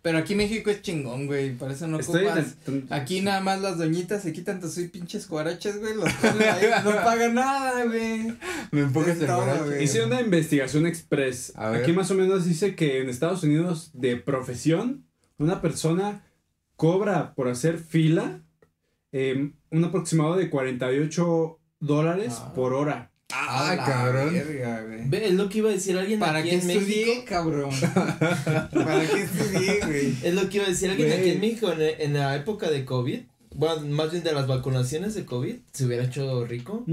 Pero aquí México es chingón, güey. Por eso no Estoy en ocupas. el- Aquí nada más las doñitas se quitan tus pinches cuaraches, güey. Los ponen ahí, no pagan nada, güey. Me empujas el. Hice una investigación express. A ver. Aquí más o menos dice que en Estados Unidos de profesión una persona cobra por hacer fila eh, un aproximado de 48 dólares Ah. por hora. Ah, A la cabrón. verga, güey. Ve, es lo que iba a decir alguien ¿Para aquí qué en estudié, México. cabrón? ¿Para qué estudié, güey? Es lo que iba a decir alguien Güey. aquí en México en, en la época de COVID. Bueno, más bien de las vacunaciones de COVID. Se hubiera hecho rico.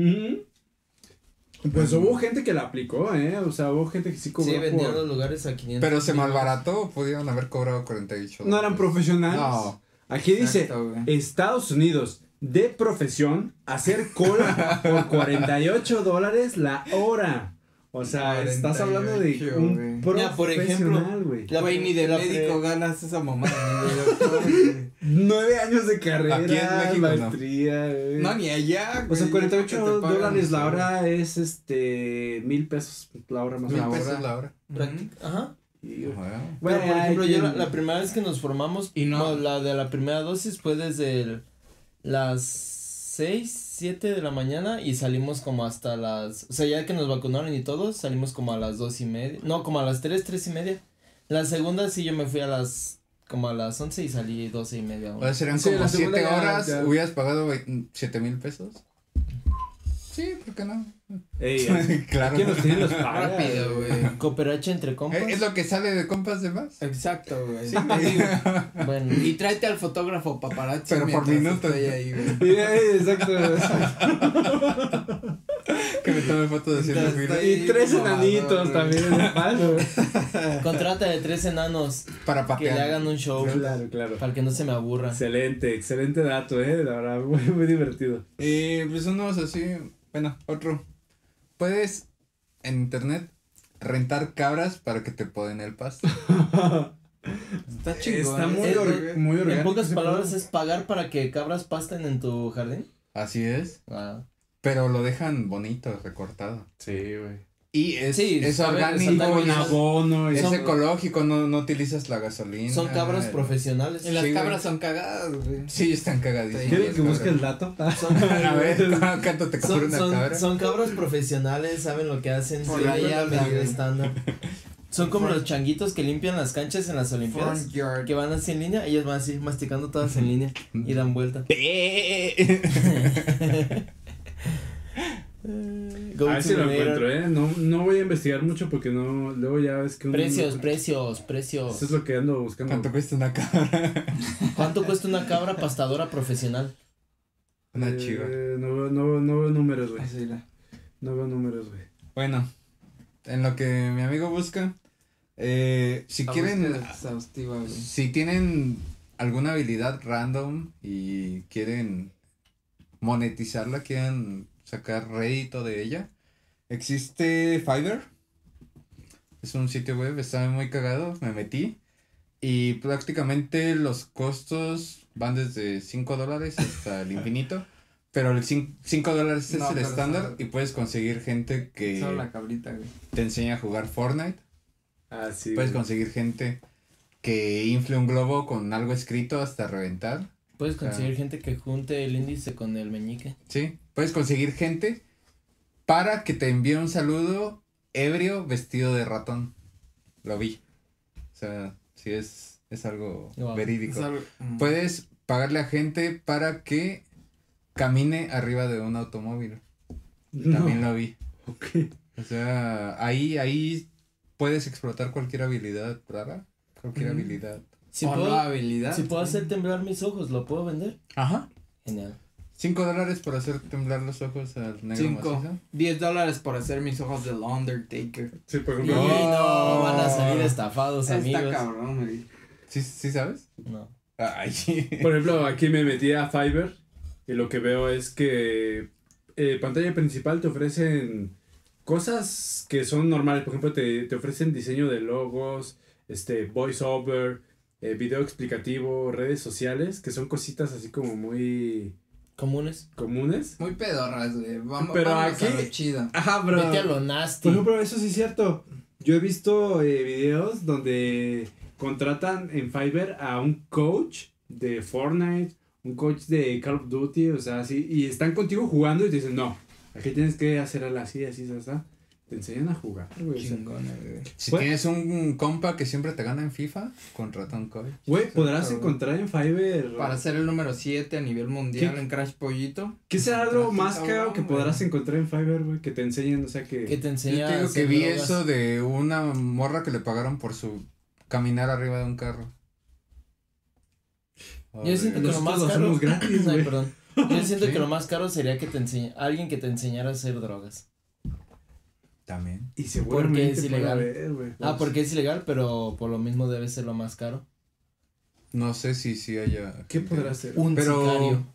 Pues hubo gente que la aplicó, ¿eh? O sea, hubo gente que sí cobró Sí, vendían por- los lugares a 500. Pero se malbarató, pudieron haber cobrado 48. No eran profesionales. No. Aquí dice, Exacto, güey. Estados Unidos, de profesión, hacer cola por 48 dólares la hora. O sea, estás hablando de 48, un. Mira, por ejemplo, güey. La Güey, ni de la médico pre- ganas esa mamada. Nueve años de carrera, Aquí en México, no. maestría, güey. No, ni allá, güey. O sea, Yo 48 creo que te pagan dólares la hora es este mil pesos la hora más o Mil menos. pesos la hora. güey. Práctic- Ajá. Y- Ajá. Güey, Pero por ejemplo, yo la, la primera vez que nos formamos, Y no- no, la de la primera dosis fue desde el- las 6, 7 de la mañana y salimos como hasta las, o sea, ya que nos vacunaron y todos, salimos como a las dos y media, no, como a las 3, 3 y media. La segunda sí yo me fui a las, como a las 11 y salí 12 y media. O una. sea, serían Sí, como la segunda 7 ya- horas. ya- ¿Hubieras pagado 7 mil pesos? Sí, ¿por qué no? Ey, claro. ¿Quién los tiene los paga, Rápido, güey. Cooperache entre compas. Eh, Es lo que sale de compas de más. Exacto, güey. Sí, te digo. Bueno, Y tráete al fotógrafo paparazzi. Pero por minutos. estoy ahí, güey. Ey, exacto. Que me tome fotos fila. estoy- Y tres enanitos también de paso. contrata de tres enanos Para que patear. le hagan un show Claro, claro. para que no se me aburra. Excelente, excelente dato, eh, la verdad, muy, muy divertido. Y pues unos así, bueno, otro. Puedes en internet rentar cabras para que te poden el pasto. Está chingón. Está muy, ¿eh? muy orgánico. En pocas palabras es pagar para que cabras pasten en tu jardín. Así es. Ah. Pero lo dejan bonito, recortado. Sí, güey. Y es, Sí, es orgánico, abono es Son- ecológico, no, no utilizas la gasolina. Son cabras el- profesionales. Y las Sí, güey. cabras son cagadas, güey. Sí, están cagadísimas. ¿Quieres las que busque el cabras. dato? Son, A ver, ¿cuánto te cobra son, una son- cabra? son cabras profesionales, saben lo que hacen, medida güey. estándar. Son como los changuitos que limpian las canchas en las Olimpiadas. Que van así en línea, ellos van así masticando todas en línea y dan vuelta. Go A ver si lo encuentro, eh. No, no voy a investigar mucho porque no, luego ya ves que Precios, precios, precios. Eso es lo que ando buscando. ¿Cuánto cuesta una cabra? ¿Cuánto cuesta una cabra pastadora profesional? Una Eh, chiva. No veo, no, no veo números, güey. La- No veo números, güey. Bueno, en lo que mi amigo busca, eh, si quieren, búsqueda exhaustiva, güey. si tienen alguna habilidad random y quieren monetizarla, quieren sacar rédito de ella, existe Fiverr. Es un sitio web, está muy cagado, me metí. Y prácticamente los costos van desde 5 dólares hasta el infinito. Pero el 5 dólares es No, el estándar y puedes conseguir gente que Solo la cabrita, güey. te enseña a jugar Fortnite. Ah, sí. Puedes güey. conseguir gente que infle un globo con algo escrito hasta reventar. Puedes O sea, conseguir gente que junte el índice con el meñique. Sí, puedes conseguir gente para que te envíe un saludo ebrio vestido de ratón. Lo vi. O sea, sí es, es algo Wow. verídico. Es algo- mm. Puedes pagarle a gente para que camine arriba de un automóvil. También lo vi. Ok. O sea, ahí, ahí puedes explotar cualquier habilidad rara. Cualquier Ujú. habilidad. Si puedo, no habilidad. si puedo hacer temblar mis ojos, ¿lo puedo vender? Ajá. Genial. Cinco dólares por hacer temblar los ojos al negro Cinco. macizo. 10 dólares por hacer mis ojos del Undertaker. Sí, por Y ejemplo. no, van a salir estafados, Está amigos. cabrón, güey. ¿Sí, ¿Sí sabes? No. Ay. Por ejemplo, aquí me metí a Fiverr y lo que veo es que eh, pantalla principal te ofrecen cosas que son normales. Por ejemplo, te, te ofrecen diseño de logos, este, voiceover, eh, video explicativo, redes sociales, que son cositas así como muy Comunes. comunes. Muy pedorras, güey. Vamos, Pero vámonos a aquí- lo chido. Ajá, bro. Vete a lo nasty. Por ejemplo, eso sí es cierto. Yo he visto eh, videos donde contratan en Fiverr a un coach de Fortnite, un coach de Call of Duty, o sea, así, y están contigo jugando y te dicen, no, aquí tienes que hacer algo así, así, así, así. Te enseñan a jugar, güey. o sea, Chingona, güey. Si tienes un compa que siempre te gana en FIFA, contrata un coach. Güey, podrás encontrar en Fiverr. Para ser el número 7 a nivel mundial ¿Qué? en Crash Pollito. ¿Qué será lo más cabrón, caro que podrás encontrar en Fiverr, güey? Que te enseñen, o sea, que... Que te Yo a digo que vi drogas. eso de una morra que le pagaron por su caminar arriba de un carro. Yo siento que lo más caro. hacemos gratis, Ay, güey. perdón. Yo siento Sí. que lo más caro sería que te enseñe, alguien que te enseñara a hacer drogas. También. Y seguramente es puede ilegal. haber, güey. Ah, porque es ilegal, pero por lo mismo debe ser lo más caro. No sé si sí haya. ¿Qué podrá ser? Un Pero- sicario.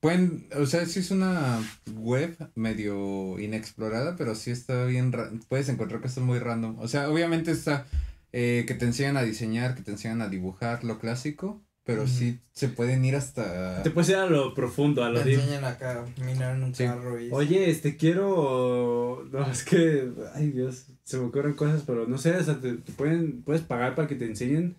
Pueden, o sea, sí es una web medio inexplorada, pero sí está bien, ra- puedes encontrar cosas muy random. O sea, obviamente está eh, que te enseñan a diseñar, que te enseñan a dibujar lo clásico, pero sí se pueden ir hasta... Te puedes ir a lo profundo, a lo Te deep. enseñan acá minar en un Sí. carro y... Oye, este quiero. No, es que. Ay, Dios. Se me ocurren cosas, pero no sé. O sea, te, te pueden, puedes pagar para que te enseñen.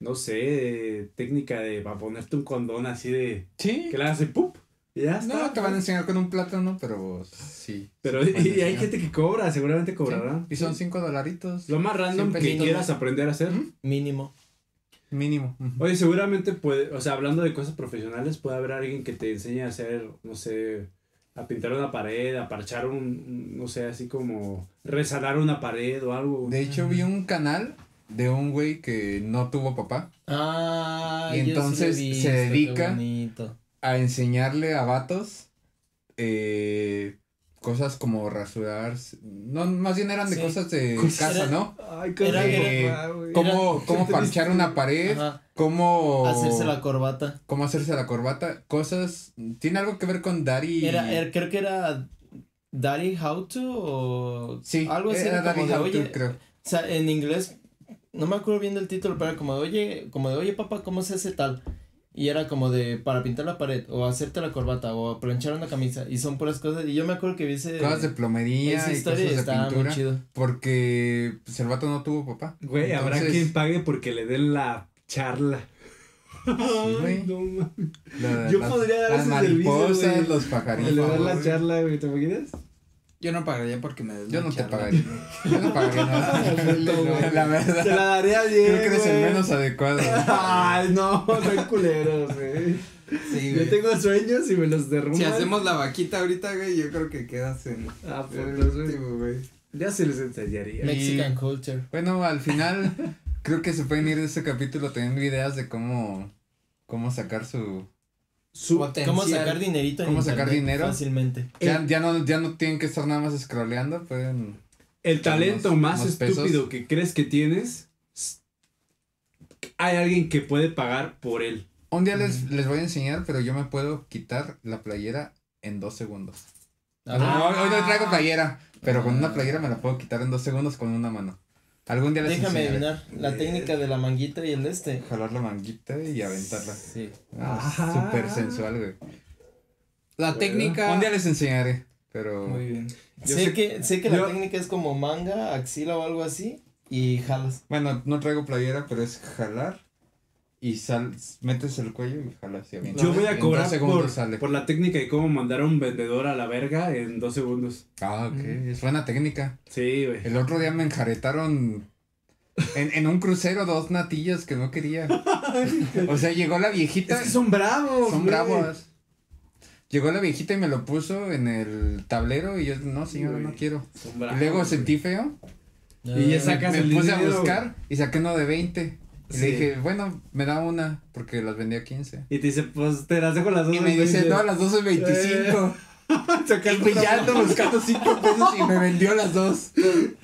No sé. Técnica de. Para ponerte un condón así de. Sí. Que le hace ¡pup! Y ya está. No, te van a enseñar con un plátano, pero sí. Pero y, hay gente que cobra, seguramente cobrará. Sí, Y son cinco dolaritos. Lo más random que quieras aprender a hacer. Ujú. Mínimo. Oye, seguramente puede, o sea, hablando de cosas profesionales, puede haber alguien que te enseñe a hacer, no sé, a pintar una pared, a parchar un, no sé, así como resanar una pared o algo. De hecho, vi un canal de un güey que no tuvo papá Ah, Y sí entonces se dedica- a enseñarle a vatos eh, cosas como rasurar. No, más bien eran de Sí. cosas de Cosas- casa, era- ¿no? Ay, Era-. Cómo, Era- cómo parchar una pared, Ajá. cómo... Hacerse la corbata. cómo hacerse la corbata, cosas... Tiene algo que ver con Daddy... Era, era- creo que era Daddy How to o Sí, algo así. era Era como Daddy de, How To, oye, creo. o sea, en inglés, no me acuerdo bien del título, pero era como de, oye, como de, oye, papá, ¿cómo se hace tal? Y era como de, para pintar la pared, o hacerte la corbata, o planchar una camisa, y son puras cosas, y yo me acuerdo que vi ese, Cosas de plomería esa historia y cosas de estaba muy pintura. chido. Porque pues, el vato no tuvo papá. Güey, habrá Entonces, quien pague porque le den la charla. Ay, güey. no mames. la- Yo las- podría dar Las ese servicio, mariposas, güey. los Le pajaritos. dan la charla, güey, ¿te imaginas? Yo no pagaría porque me Yo no te pagaría. Yo no pagaría nada. La verdad. Te la daría bien. Creo que eres el menos adecuado. Ay, no, soy culero, güey. Sí, Yo güey. tengo sueños y me los derrumban. Si hacemos la vaquita ahorita, güey, yo creo que quedas en Ah, por el los güey. último, güey. Ya se les enseñaría. Me- Mexican culture. Bueno, al final creo que se pueden ir de ese capítulo teniendo ideas de cómo, cómo sacar su... Su- Potencial. ¿Cómo sacar dinerito en ¿Cómo sacar dinero? Fácilmente. Ya, El- ya, no, ya no tienen que estar nada más scrolleando, pueden... El talento unos- más unos pesos. estúpido que crees que tienes, hay alguien que puede pagar por él. Un día les, les voy a enseñar, pero yo me puedo quitar la playera en dos segundos. A O sea, ver, hoy, hoy no traigo playera, pero con Ah. una playera me la puedo quitar en dos segundos con una mano. Algún día les déjame enseñaré. adivinar, la técnica de la manguita y el de este. Jalar la manguita y aventarla. Sí. Ah, Ajá. Súper sensual, güey. La técnica. Un día les enseñaré, pero... Muy bien. Yo sé, sé- que, sé que yo- la técnica es como manga, axila o algo así, y jalas. Bueno, no traigo playera, pero es jalar y sal, metes el cuello y jalas hacia bien. Yo voy a En cobrar dos segundos por, sale. por la técnica de cómo mandar a un vendedor a la verga en dos segundos. Ah, ok, es buena técnica. Sí, güey. El otro día me enjaretaron en, en un crucero dos natillas que no quería. O sea, llegó la viejita. Es que son bravos. Son güey. bravos. Llegó la viejita y me lo puso en el tablero y yo, no señora, no quiero. Son Y bravos. luego güey. sentí feo. Y ya sacas me el puse a buscar y saqué uno de 20. Y Sí. le dije, bueno, me da una porque las vendía a 15. Y te dice, pues te las dejo las dos. Y me dice, no, a las 12.25. Saca Y el pues ya ando buscando 5 pesos y me vendió las dos. Estoy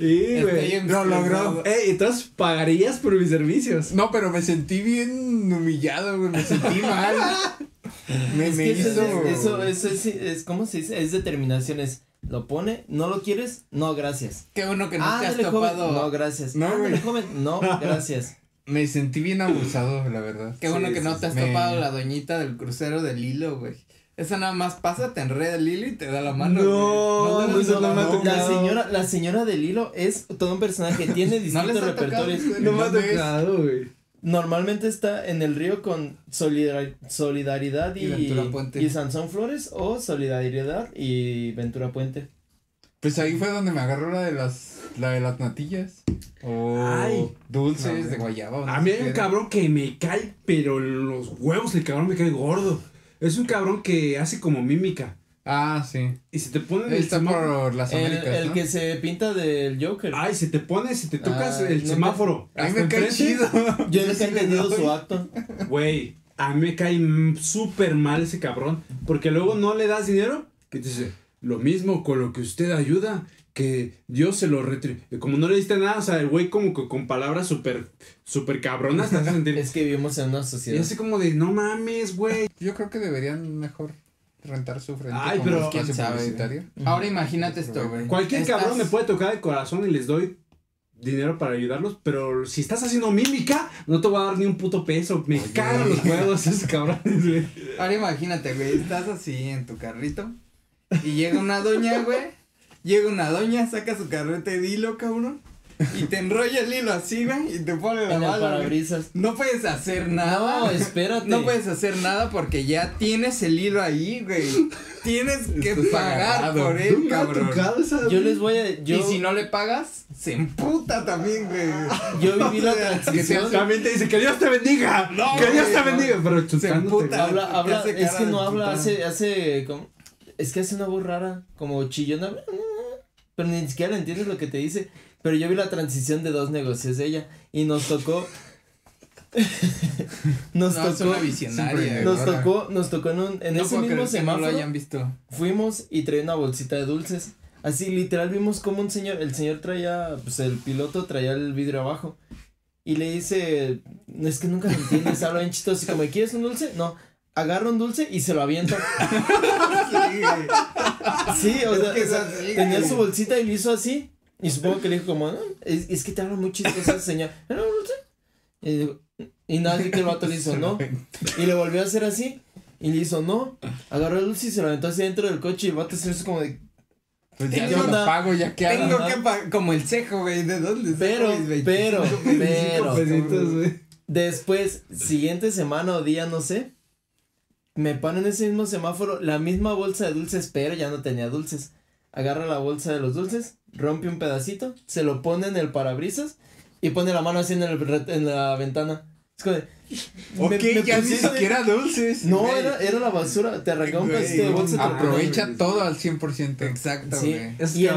güey. Lo logró. Ey, entonces pagarías por mis servicios. No, pero me sentí bien humillado, güey. Me sentí mal. Me, Es me eso, hizo. es, eso, eso es, es, ¿cómo se dice? Es determinación, es, lo pone, no lo quieres, no, gracias. Qué bueno que no Ah, te has dale, joven, topado. no, gracias. No, No, güey. joven, no, gracias. Me sentí bien abusado, la verdad. Qué bueno Sí, que sí, no te has me- topado la doñita del crucero del hilo, güey. Esa nada más pasa, te enreda el hilo y te da la mano. No, no, no me ha la señora, la señora del hilo es todo un personaje, tiene No distintos repertorios. No me ha tocado, güey. Normalmente está en el río con solidar- Solidaridad y, Y y Sansón Flores o Solidaridad y Ventura Puente. Pues ahí fue donde me agarró la de las, la de las natillas. O Ay. dulces No, de guayaba. o no A mí hay un cabrón que me cae, pero en los huevos el cabrón me cae gordo. Es un cabrón que hace como mímica. Ah, sí. Y se te pone el Está semáforo. por las El, Américas, el ¿no? que se pinta del Joker. Ay, se te pone, si te tocas Ah, el semáforo. A mí me cae chido. Yo sí nunca he le entendido su acto. Güey, a mí me cae súper mal ese cabrón. Porque luego no le das dinero. Que te dice, lo mismo con lo que usted ayuda. Que Dios se lo retribuye. Como no le diste nada, o sea, el güey como que con palabras súper, súper cabronas te hace sentir. Es que vivimos en una Y sociedad. así como de, no mames, güey. Yo creo que deberían mejor rentar su frente Ay, como pero- ¿Quién sabe, publicitario. Ahora imagínate esto, güey. Cualquier Estás- cabrón me puede tocar el corazón y les doy dinero para ayudarlos, pero si estás haciendo mímica, no te voy a dar ni un puto peso. Me cagan los juegos esos cabrones, güey. Ahora imagínate, güey, estás así en tu carrito y llega una doña, güey. Llega una doña, saca su carrete de hilo, cabrón. Y te enrolla el hilo así, güey, y te pone la En el parabrisas. No puedes hacer nada. No, espérate. No puedes hacer nada porque ya tienes el hilo ahí, güey. Tienes que Estás pagar agarrado. por él, cabrón. Yo les voy a. Yo, Y si no le pagas, se emputa también, güey. yo viví la transición. También te dice que Dios te bendiga. No, que Dios te no. bendiga. Pero Se emputa. Habla, ¿Qué habla, es que no habla, hace, hace, como, es que hace una voz rara, como chillona, pero ni siquiera le entiendes lo que te dice, pero yo vi la transición de dos negocios de ella, y nos tocó, nos No, es tocó, visionaria. Nos tocó, nos tocó en un, en No ese puedo mismo creer que no semáforo, lo hayan visto. fuimos y traía una bolsita de dulces, así literal vimos como un señor, el señor traía, pues el piloto traía el vidrio abajo, y le dice, es que nunca lo entiendes, habla bien chistoso, y como, ¿quieres un dulce? No, agarra un dulce y se lo avienta. Sí, güey. Sí, o sea, que o sea, es así, tenía güey. su bolsita y lo hizo así. Y supongo que le dijo como, "No, es, es que te habla muy chistoso señor. ¿Era un dulce? Y, digo, y nada, así que el vato le hizo, no. Y le volvió a hacer así. Y le hizo, no. Agarró el dulce y se lo aventó hacia dentro del coche. Y el vato se hizo como de, Pues ya ¿Qué yo lo pago, ya que Tengo Ajá. que pagar, como el cejo, güey, ¿de dónde pero, mis 25 pero, pero. Pesitos. Después, siguiente semana o día, no sé. Me pone en ese mismo semáforo la misma bolsa de dulces, pero ya no tenía dulces. Agarra la bolsa de los dulces, rompe un pedacito, se lo pone en el parabrisas y pone la mano así en, el, en la ventana. Es como de, Ok, me- me ya ni pusiste- siquiera dulces. No, güey. era, era la basura. Te arrancaba un pedacito de bolsa. te. Aprovecha todo al 100%. Exacto, Sí. güey. Esos Y el-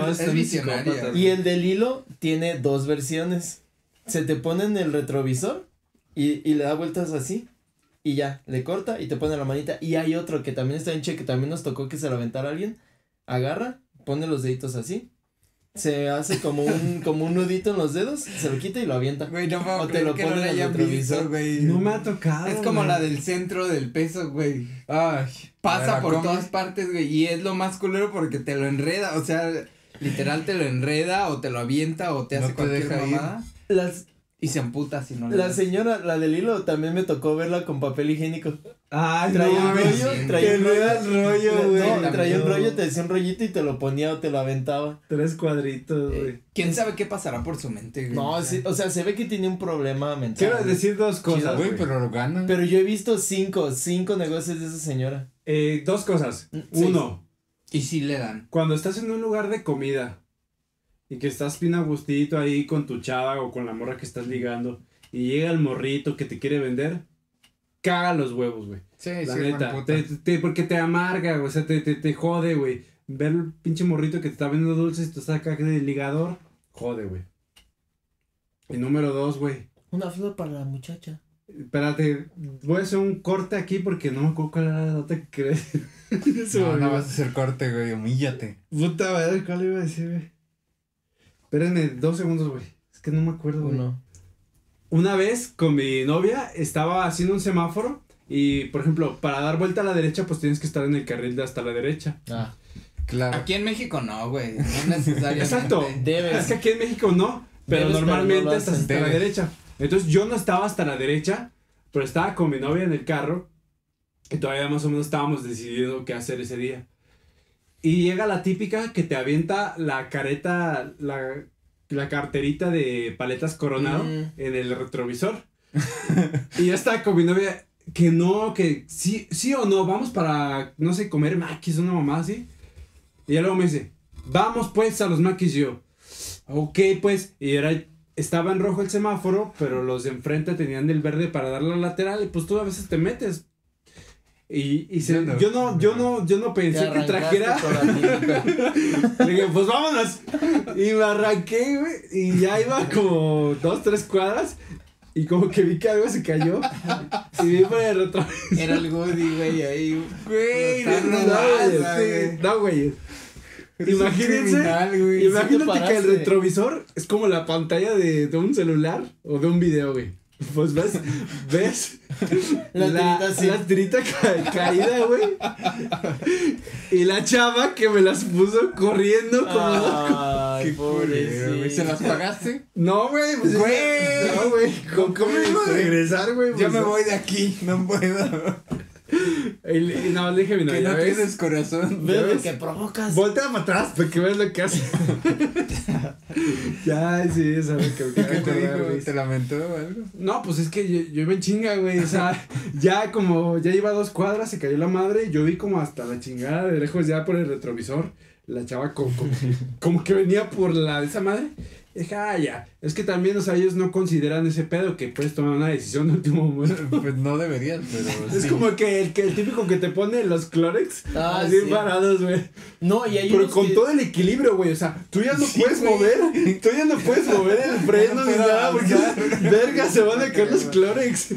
es. Y el del hilo tiene dos versiones. Se te pone en el retrovisor y, y le da vueltas así. Y ya, le corta y te pone la manita. Y hay otro que también está en che, que también nos tocó que se lo aventara alguien. Agarra, pone los deditos así. Se hace como un, como un nudito en los dedos, se lo quita y lo avienta. Güey, no puedo O te lo que no hayan retrovisor. visto, güey. No me ha tocado. Es como güey. la del centro del peso, güey. Ay, Pasa por todas partes, güey. Y es lo más culero porque te lo enreda. O sea, literal te lo enreda o te lo avienta o te No hace te cualquier deja ir. mamada. Las, Y se amputa si no le La das. señora, la del hilo, también me tocó verla con papel higiénico. Ay, Traía no, un güey. rollo, sí. traía Que un no rollo. era rollo, güey. No, traía un No. rollo, te decía un rollito y te lo ponía o te lo aventaba. Tres cuadritos, güey. Eh, ¿Quién sabe qué pasará por su mente, güey? No, sí, o sea, se ve que tiene un problema mental. Quiero decir dos cosas, Güey, güey. pero lo ganan. Pero yo he visto cinco, cinco negocios de esa señora. Eh, dos cosas. Sí. Uno, Y sí le dan. cuando estás en un lugar de comida y que estás bien a gustito ahí con tu chava o con la morra que estás ligando y llega el morrito que te quiere vender, caga los huevos, güey. Sí, La sí, neta, te, te- porque te amarga, güey, o sea, te, te, te jode, güey. Ver el pinche morrito que te está vendiendo dulces y tú estás acá de ligador, jode, güey. Y número dos, güey. Una flor para la muchacha. Espérate, voy a hacer un corte aquí porque no me acuerdo cuál era la nota que. No, no vas a hacer corte, güey, humíllate. Puta madre, ¿cuál iba a decir, güey? Espérenme dos segundos, güey. Es que no me acuerdo, güey. Uno. Una vez con mi novia estaba haciendo un semáforo y, por ejemplo, para dar vuelta a la derecha, pues tienes que estar en el carril de hasta la derecha. Ah. Claro. Aquí en México no, güey. No necesariamente. Exacto. Debes. Es que aquí en México no, pero Debes, pero normalmente no estás hasta la derecha. Entonces yo no estaba hasta la derecha, pero estaba con mi novia en el carro y todavía más o menos estábamos decidiendo qué hacer ese día. Y llega la típica que te avienta la careta, la, la carterita de paletas coronado Mm. en el retrovisor. y yo estaba con mi novia que no, que sí, sí o no, vamos para, no sé, comer maquis, una mamá así. Y ella luego me dice, vamos pues a los maquis yo. Ok, pues, y era, estaba en rojo el semáforo, pero los de enfrente tenían el verde para dar la lateral y pues tú a veces te metes. Y, y se- Yo no. yo no, yo no, yo no Te pensé que trajera. Le dije, pues vámonos. Y me arranqué, güey. Y ya iba como dos, tres cuadras. Y como que vi que algo se cayó. Y vi por el retrovisor. Era el Woody, güey, ahí. Güey, No, güey, güey. No, güey. Eres un Imagínense. criminal, güey. Imagínate te que el retrovisor es como la pantalla de, de un celular o de un video, güey. Pues ves, ves La la, tirita así. la tirita ca- caída, güey. Y la chava que me las puso corriendo como Ay, Qué güey. ¿Se las pagaste? No, güey, pues Güey. No, güey. ¿Cómo, cómo iba a regresar, güey? Yo Pues, me voy de aquí, no puedo. Y, y nada más le dije a mi que novia, no ¿ves? tienes corazón. Ve lo ¿Ves? que provocas. Voltea para atrás para que veas lo que hace. ya, sí, es algo que me ¿Qué te dijo? ¿Te lamentó o algo? No, pues es que yo, yo iba en chinga, güey. O sea, ya como ya iba a dos cuadras, se cayó la madre. Yo vi como hasta la chingada de lejos ya por el retrovisor. La chava como, como, como que venía por la de esa madre. Dije, ah, ya. Es que también, o sea, ellos no consideran ese pedo que puedes tomar una decisión de último momento. Pues no deberías, pero. Es sí. como que el, que el típico que te pone los Clorex Ah, así sí. parados, güey. No, y hay Pero con que- todo el equilibrio, güey. O sea, tú ya no Sí, puedes mover. Tú ya no puedes mover el freno ni nada. Porque, verga, se van a caer los Clorex.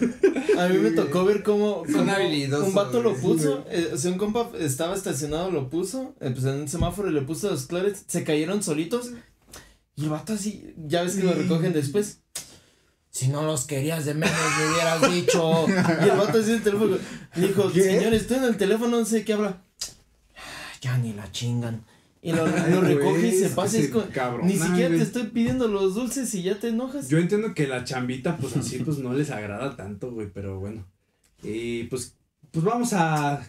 A mí me tocó ver cómo, Son cómo habilidosos, un vato lo puso, eh, o sea, un compa estaba estacionado, lo puso, eh, pues en un semáforo y le puso los clores, se cayeron solitos y el vato así, ya ves que lo recogen después. Si no los querías de menos me hubieras dicho. Y el vato así en el teléfono dijo, ¿Qué? señor, estoy en el teléfono, no sé qué habla. Ya ni la chingan. Y lo, Ay, lo recoge y se pasa es cabrona, ni siquiera te estoy pidiendo los dulces y ya te enojas. Yo entiendo que la chambita, pues así, pues no les agrada tanto, güey, pero bueno. Y pues, pues vamos a,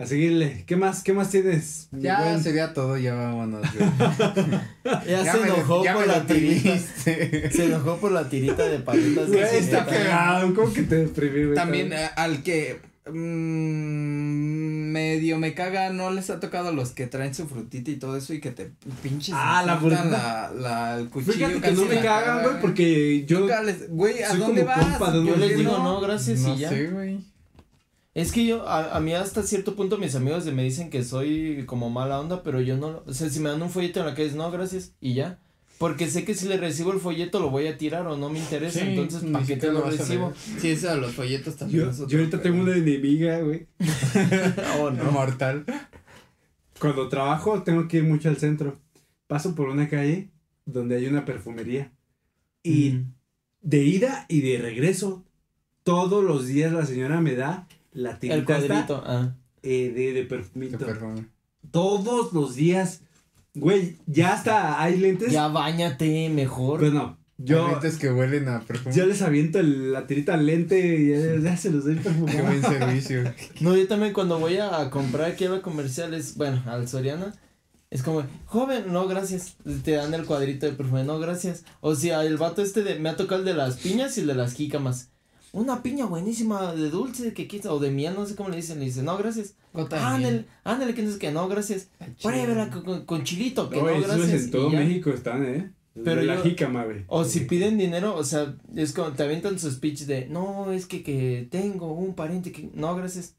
a seguirle. ¿Qué más, qué más tienes? Ya buen? sería todo, ya vámonos, güey. Ya, se enojó ya por la lo tirita. Se enojó por la tirita de paletas. Güey, está cagado. ¿Cómo que te deprimí, güey? También eh, al que mm, medio me caga, ¿no les ha tocado los que traen su frutita y todo eso y que te pinches Ah, la la, la, el cuchillo Fíjate que no me cagan, güey, porque yo. Nunca les- Güey, ¿a dónde vas? compa Yo les ¿Por qué digo, no? no, gracias No y ya. sé, güey. Es que yo, a, a mí hasta cierto punto mis amigos me dicen que soy como mala onda, pero yo no, o sea, si me dan un folleto en la calle, es no, gracias, y ya. Porque sé que si le recibo el folleto lo voy a tirar o no me interesa, Sí, entonces ¿para qué te lo recibo? Sí, eso de los folletos también. Yo, yo ahorita tengo una enemiga, güey. Oh, no. Mortal. Cuando trabajo tengo que ir mucho al centro. Paso por una calle donde hay una perfumería. Y Mm. de ida y de regreso, todos los días la señora me da la El tirita esta, cuadrito, ah. eh, de, de Qué perfumito. perfume. Todos los días. Güey, ya hasta hay lentes. Ya bañate mejor. Bueno, Yo, Yo. que huelen a perfume. yo les aviento el- la tirita al lente y ya, ya se los doy Qué perfumado. buen servicio. No, yo también cuando voy a comprar aquí a la comercial es, bueno, al Soriana, es como, joven, no, gracias. Te dan el cuadrito de perfume, no, gracias. O sea, el vato este de, me ha tocado el de las piñas y el de las jícamas. Una piña buenísima de dulce que quita, o de miel, no sé cómo le dicen, le dice, no, gracias. Ándale, ándale, que no sé qué, no, gracias. Pruébela con, con, chilito, que No, no, esos gracias. en todo. México están, ¿eh? Pero la yo- jícama, güey. O si piden dinero, o sea, es como te avientan su speech de, no, es que, que tengo un pariente que, no, gracias.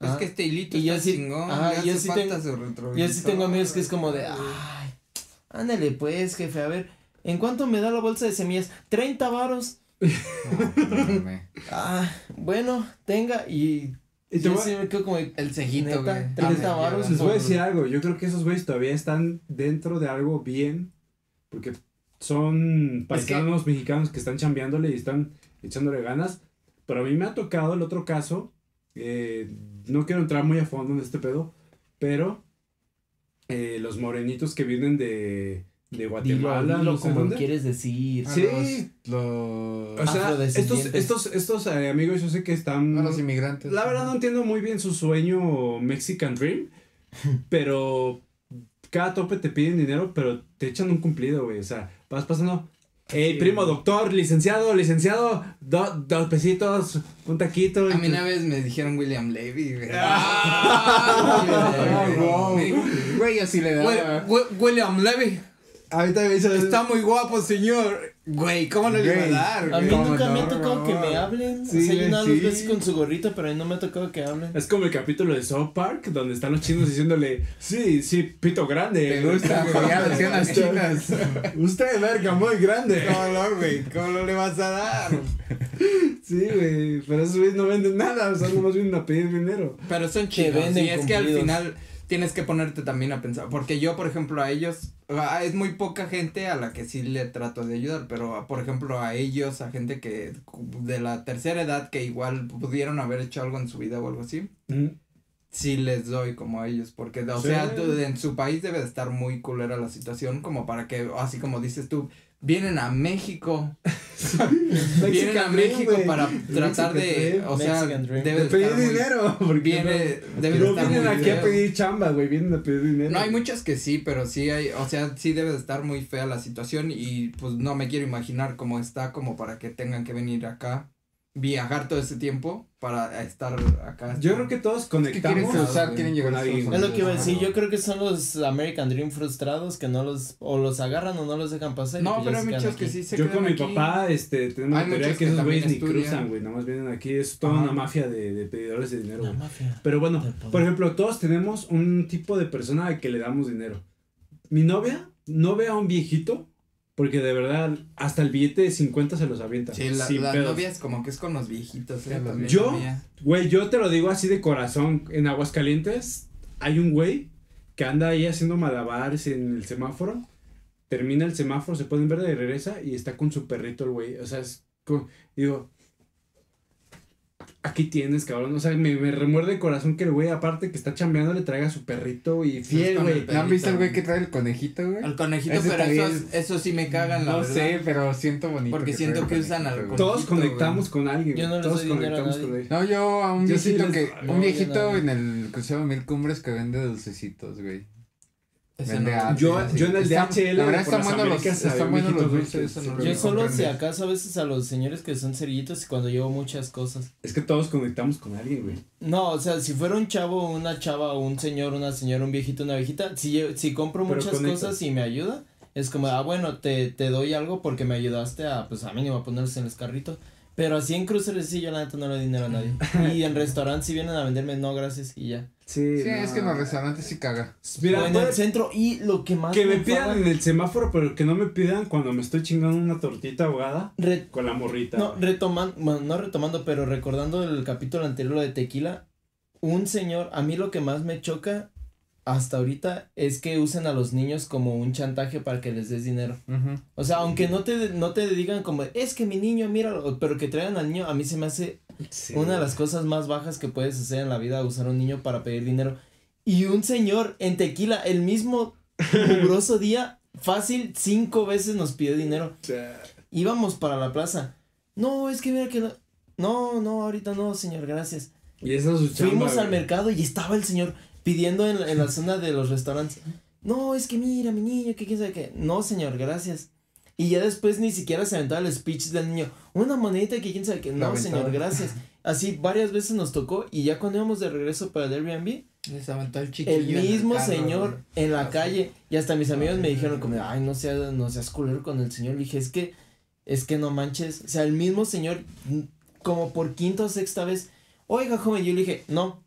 Es Ah. que este hilito Y yo está sí- chingón. le yo sí falta tengo-. Yo sí tengo amigos que es como de, ay, ándale pues, jefe, a ver, ¿en cuánto me da la bolsa de semillas? 30 varos. No. Ah, bueno, tenga, y, Y te yo voy- sí me quedo como, de, El cejito, Neta, güey. 30 Ah, varos Les voy a decir algo, yo creo que esos güeyes todavía están dentro de algo bien, porque son paisanos mexicanos que están chambeándole y están echándole ganas, pero a mí me ha tocado el otro caso, eh, no quiero entrar muy a fondo en este pedo, pero eh, los morenitos que vienen de, de Guatemala, dilo no sé como dónde. quieres decir. A Sí. Los, los, O sea, estos, estos, estos eh, amigos yo sé que están... a los inmigrantes. La verdad no entiendo muy bien su sueño Mexican Dream, pero cada tope te piden dinero, pero te echan un cumplido, güey. O sea, vas pasando. Hey, Sí, primo, doctor, licenciado, licenciado, do- dos pesitos, un taquito. A y mí una vez me dijeron William Levy, güey. Ah, Güey, así le "Wi- daba. Wi- William Levy, Ahorita me hizo. está muy guapo, señor. Güey, ¿cómo no le iba a Güey. dar? A mí nunca me ha no? tocado que me hablen. Sí, o sea, yo nada sí. así con su gorrito, pero a mí no me ha tocado que hablen. Es como el capítulo de South Park, donde están los chinos diciéndole, sí, sí, pito grande. Te gusta, güey, ya decían las chinas. Usted, verga, muy grande. ¿Cómo no, güey? ¿Cómo no le vas a dar? Sí, güey, pero esos güeyes no venden nada, o sea, nomás vienen a pedir dinero. Pero son Que venden y es que al final tienes que ponerte también a pensar. Porque yo, por ejemplo, a ellos, es muy poca gente a la que sí le trato de ayudar. Pero, por ejemplo, a ellos, a gente que de la tercera edad que igual pudieron haber hecho algo en su vida o algo así. Sí les doy como a ellos, porque, o Sí. sea, en su país debe de estar muy culera la situación, como para que, así como dices tú, vienen a México, vienen a México para tratar de, o sea, debe De de pedir muy- dinero. Porque viene, no, debe de no estar vienen muy aquí a pedir chamba, güey. Vienen a pedir dinero. No, hay muchas que sí, pero sí hay, o sea, sí debe de estar muy fea la situación y pues no me quiero imaginar cómo está como para que tengan que venir acá, viajar todo ese tiempo para estar acá. Yo creo que todos ¿Qué quieren conectamos. cruzar? Quieren llegar a Es lo que iba a decir, yo creo que son los American Dream frustrados que no los, o los agarran o no los dejan pasar. No, pero hay se quedan muchos que aquí. sí se Yo con mi aquí. papá, este, tenemos Hay la teoría que esos güeyes ni cruzan, güey. Nada más vienen aquí. Es toda Ajá. una mafia de, de pedidores de dinero, güey. mafia. Pero bueno, por ejemplo, todos tenemos un tipo de persona a que le damos dinero. Mi novia no ve a un viejito porque de verdad hasta el billete de 50 se los avienta. Sí, la, sin las pedos. novias como que es con los viejitos, eh, ¿Yo? Güey, yo te lo digo así de corazón. En Aguascalientes hay un güey que anda ahí haciendo malabares en el semáforo. Termina el semáforo, se pone en verde y regresa y está con su perrito el güey. O sea, es co- digo, aquí tienes, cabrón. O sea, me, me remuerde el corazón que el güey, aparte que está chambeando, le traiga a su perrito y fiel, güey. el ¿No han visto el güey que trae el conejito, güey? Al conejito, Ese pero esos, esos sí me cagan, la No verdad. sé, pero siento bonito. Porque que siento el que usan conejito, al güey. Todos Conejito, conectamos con alguien. Yo no Todos conectamos con él. No, yo a un Yo sí viejito les- que. no, un viejito no. en el crucero Mil Cumbres que vende dulcecitos, güey. No. Yo, yo en el está- DHL. La verdad están buenos los, están buenos dulces. no Yo solo si acaso a veces a los señores que son cerillitos y cuando llevo muchas cosas. Es que todos conectamos con alguien, güey. No, o sea, si fuera un chavo, una chava, un señor, una señora, un viejito, una viejita, si, yo- si compro Pero muchas conectas. cosas y me ayuda, es como, ah, bueno, te, te doy algo porque me ayudaste a, pues a mínimo a ponerlos en los carritos. Pero así en cruceros sí, yo la neta no le doy dinero a nadie. Y en restaurantes si vienen a venderme, no, gracias, y ya. Sí, Sí, no. es que en los restaurantes sí caga. Mira, o en el centro, y lo que más que me enfada- pidan en el semáforo, pero que no me pidan cuando me estoy chingando una tortita ahogada Re- con la morrita. No, retomando, bueno, no retomando, pero recordando el capítulo anterior, lo de tequila, un señor, a mí lo que más me choca hasta ahorita es que usen a los niños como un chantaje para que les des dinero. O sea, aunque no te, no te digan como, es que mi niño, míralo, pero que traigan al niño, a mí se me hace Sí. una de las cosas más bajas que puedes hacer en la vida, usar a un niño para pedir dinero. Y un señor en tequila, el mismo mugroso día, fácil cinco veces nos pidió dinero. Íbamos para la plaza. No, es que mira que no. No, no, ahorita no, señor, gracias. Y esa es su chamba, Fuimos al güey. mercado y estaba el señor pidiendo en, en la zona de los restaurantes. No, es que mira, mi niño, que quién sabe qué. No, señor, gracias. Y ya después ni siquiera se aventaba el speech del niño. Una monedita que quién sabe qué. No, señor, gracias. Así varias veces nos tocó y ya cuando íbamos de regreso para el Airbnb, Les aventó el chiquillo. el en el mismo carro, señor en la Así. calle y hasta mis amigos me dijeron como, ay, no seas, no seas culero con el señor. Le dije, es que, es que no manches. O sea, el mismo señor, como por quinta o sexta vez, oiga, joven, yo le dije, no.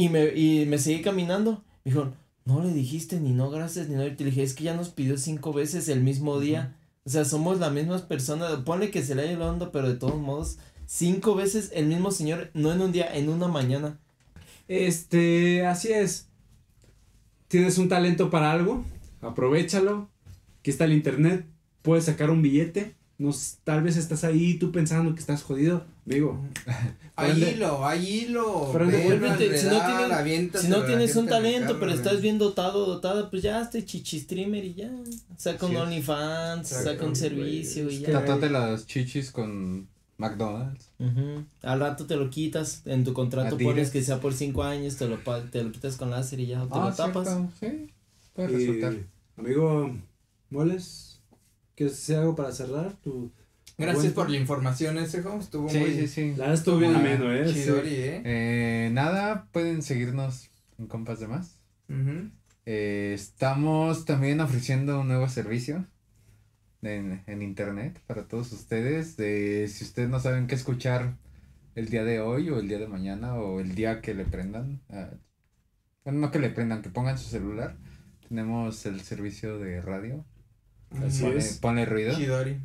Y me, y me seguí caminando. Me dijeron, no le dijiste ni no, gracias, ni no. Y te dije, es que ya nos pidió cinco veces el mismo día. O sea, somos las mismas personas. Ponle que se le haya ido pero de todos modos, cinco veces el mismo señor, no en un día, en una mañana. Este, así es. Tienes un talento para algo, aprovechalo. Aquí está el internet, puedes sacar un billete. No, tal vez estás ahí tú pensando que estás jodido, amigo. Hay hilo, hay hilo. Si no tienes- Si no un talento, pero estás bien dotado, dotada, pues ya hazte chichi streamer y ya. Saca un. OnlyFans, saca un servicio y ya. Tatuate las chichis con McDonald's. Al rato te lo quitas, en tu contrato Adidas. pones que sea por cinco años, te lo, te lo quitas con láser y ya, o te Ah, lo tapas. cierto, Sí, puede resultar. amigo, ¿moles? ¿Qué hacer algo para cerrar? Tu Gracias por la información, ese jo, estuvo Sí, muy sí, sí. La verdad estuvo bien Ah, ameno, ¿eh? Sí. chidori, eh. Eh, nada, pueden seguirnos en Compas de Más. Eh, estamos también ofreciendo un nuevo servicio en, en internet para todos ustedes. De, si ustedes no saben qué escuchar el día de hoy o el día de mañana o el día que le prendan, ah, bueno, no que le prendan, que pongan su celular. Tenemos el servicio de radio. Así Ponle, es. ponle ruido. Chidori.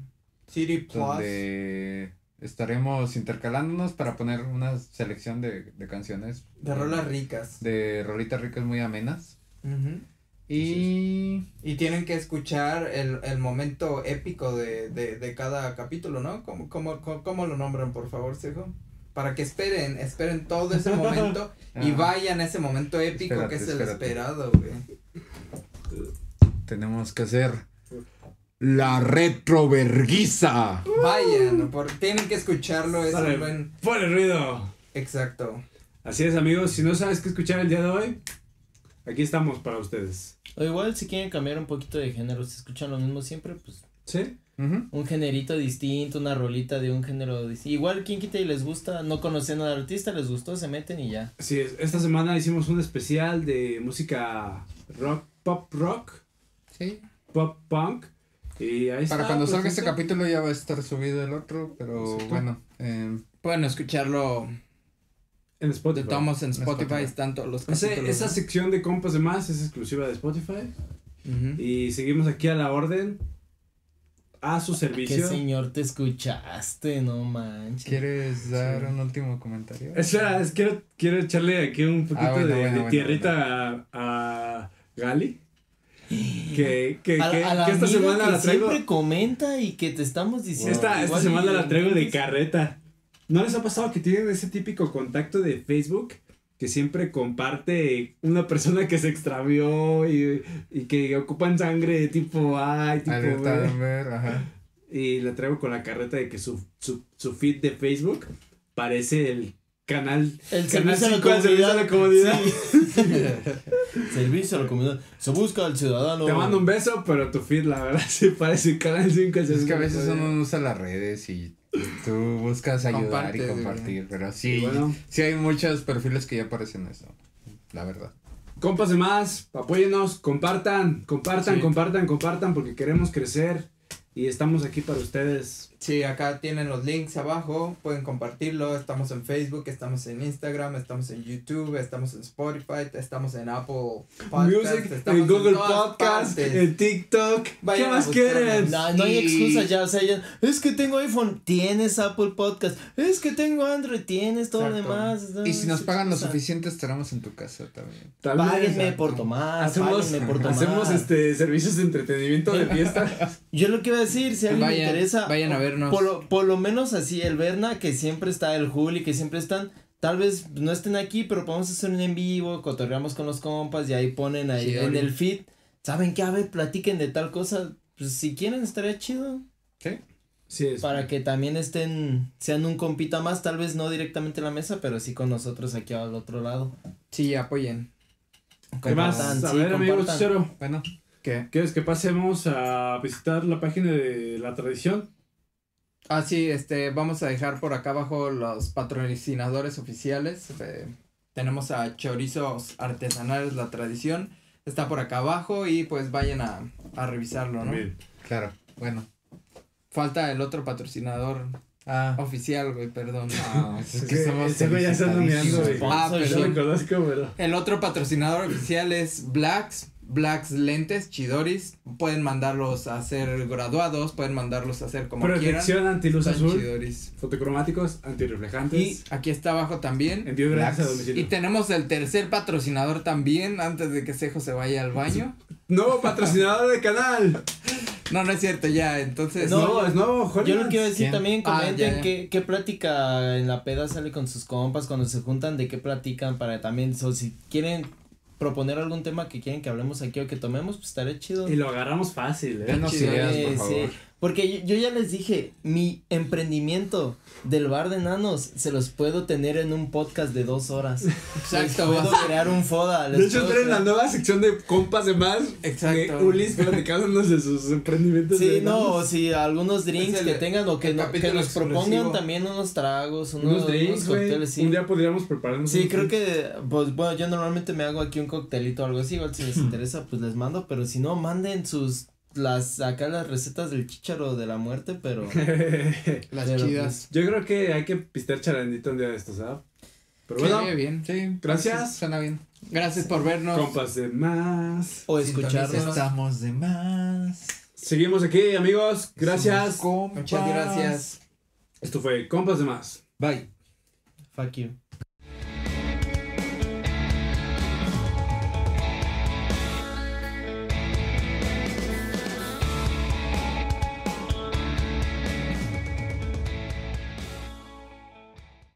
City Plus. Donde estaremos intercalándonos para poner una selección de, de canciones. De rolas ricas. De rolitas ricas muy amenas. Ujú. Y Y tienen que escuchar el, el momento épico de, de, de cada capítulo, ¿no? ¿Cómo, cómo, cómo, cómo lo nombran, por favor, Sejo? Para que esperen, esperen todo ese momento y Ah. vayan a ese momento épico Espérate, que es el espérate. esperado, güey. tenemos que hacer la retroverguiza. Vayan, por, tienen que escucharlo, es Sale. buen... ¡Ponle ruido! Exacto. Así es, amigos. Si no sabes qué escuchar el día de hoy, aquí estamos para ustedes. O igual si quieren cambiar un poquito de género, si escuchan lo mismo siempre, pues ¿Sí? Un generito distinto, una rolita de un género distinto. Igual quien quita y les gusta, no conocen al artista, les gustó, se meten y ya. Así es. Esta semana hicimos un especial de música rock, pop rock, Sí. pop punk. Y ahí está. Para cuando salga presente. este capítulo ya va a estar subido el otro, pero Exacto. bueno. eh, Pueden escucharlo En de Spotify. tomos en Spotify, Spotify. están todos los Ese- capítulos. esa sección de compas de más es exclusiva de Spotify. Y seguimos aquí a la orden. A su ¿Qué servicio. señor te escuchaste? No manches. ¿Quieres dar Sí. un último comentario? Espera, es, quiero, quiero echarle aquí un poquito Ah, bueno, de, bueno, de bueno, tierrita A, a Gali. Que, que, A, que, a la que esta semana que la traigo. siempre comenta y que te estamos diciendo. Esta, esta semana la traigo de carreta. ¿No les ha pasado que tienen ese típico contacto de Facebook que siempre comparte una persona que se extravió y, y que ocupan sangre tipo A y tipo Alerta B? Amber, ajá. Y la traigo con la carreta de que su, su, su feed de Facebook parece el canal. El canal servicio a la cinco del servicio a la comunidad. Servicio a la comunidad. Se busca al ciudadano. Te mando un beso, pero tu feed, la verdad, sí parece canal 5 Es que a veces uno no usa las redes y tú buscas ayudar Compartes, y compartir, pero sí, bueno. sí hay muchos perfiles que ya aparecen eso, la verdad. Compas de más, apóyenos, compartan, compartan, Sí. compartan, compartan, porque queremos crecer y estamos aquí para ustedes. Sí, acá tienen los links abajo, pueden compartirlo, estamos en Facebook, estamos en Instagram, estamos en YouTube, estamos en Spotify, estamos en Apple Music, estamos en Google todas Podcast, partes. en TikTok. Vayan ¿Qué más quieren? No, no hay excusa ya, o sea, ya, es que tengo iPhone, tienes Apple Podcast, es que tengo Android, tienes todo lo demás. no Y si nos pagan lo suficiente estaremos en tu casa también. Páguenme por tomar, Hacemos, páguenme por tomar. hacemos este servicios de entretenimiento de fiesta. Yo lo que iba a decir, si a alguien le Vayan, interesa, vayan a vernos. por lo, por lo menos así, el Berna, que siempre está, el Juli, que siempre están, tal vez no estén aquí, pero podemos hacer un en vivo, cotorreamos con los compas y ahí ponen ahí Sí, en el feed, ¿saben qué? A ver, platiquen de tal cosa. Pues si quieren, estaría chido. Sí, es. Para que también estén, sean un compita más, tal vez no directamente en la mesa, pero sí con nosotros aquí al otro lado. Sí, apoyen. ¿Qué más? A sí, ver, amigo compartan. Cero, Bueno, ¿Qué? ¿quieres que pasemos a visitar la página de la tradición? Ah, sí, este, vamos a dejar por acá abajo los patrocinadores oficiales. eh, tenemos a Chorizos Artesanales La Tradición. Está por acá abajo y pues vayan a, a revisarlo, ¿no? Bien. claro, bueno. Falta el otro patrocinador Ah, oficial, güey, perdón. no, es que que somos ese güey ya está güey. Ah, Yo perdón. lo conozco, pero. El otro patrocinador oficial es Blacks. Blacks Lentes, Chidoris. Pueden mandarlos a ser graduados, pueden mandarlos a hacer como quieran. Protección antiluz Están azul, Chidoris. fotocromáticos, antirreflejantes, Y aquí está abajo también. envío gratis a domicilio. Y tenemos el tercer patrocinador también, antes de que Sejo se vaya al baño. Nuevo patrocinador del canal. No, no es cierto, ya, entonces. No, No, es nuevo, Yo lo Hollywood. quiero decir ¿Quién? también, Ah, comenten ya, ya. Qué, qué plática en la peda sale con sus compas cuando se juntan, de qué platican para también, so, si quieren proponer algún tema que quieren que hablemos aquí o que tomemos, pues estaré chido. Y lo agarramos fácil, eh. Chido. ideas, por sí. Porque yo, yo ya les dije, mi emprendimiento del bar de enanos se los puedo tener en un podcast de dos horas. Exacto, Les puedo crear un foda. les De hecho, entré en la nueva sección de compas de más. Exacto. De Ulis platicándonos de sus emprendimientos. Sí, de no, o si algunos drinks el- que tengan o que, no, que nos propongan exclusivo. también unos tragos, unos, Unos drinks, güey. cócteles, sí. Un día podríamos prepararnos. Sí, unos creo drinks. que, pues bueno, yo normalmente me hago aquí un coctelito o algo así, igual si les interesa, pues les mando, pero si no, manden sus, las, acá las recetas del chícharo de la muerte, pero. Las pero, chidas. Yo creo que hay que pistear charandito un día de estos, ¿sabes? Pero Sí, bueno, bien. Sí, Gracias. Suena bien. Gracias por vernos. compas de más. O escucharnos. Estamos de más. Seguimos aquí, amigos. Gracias. Muchas gracias. Esto fue Compas de más. Bye. Fuck you.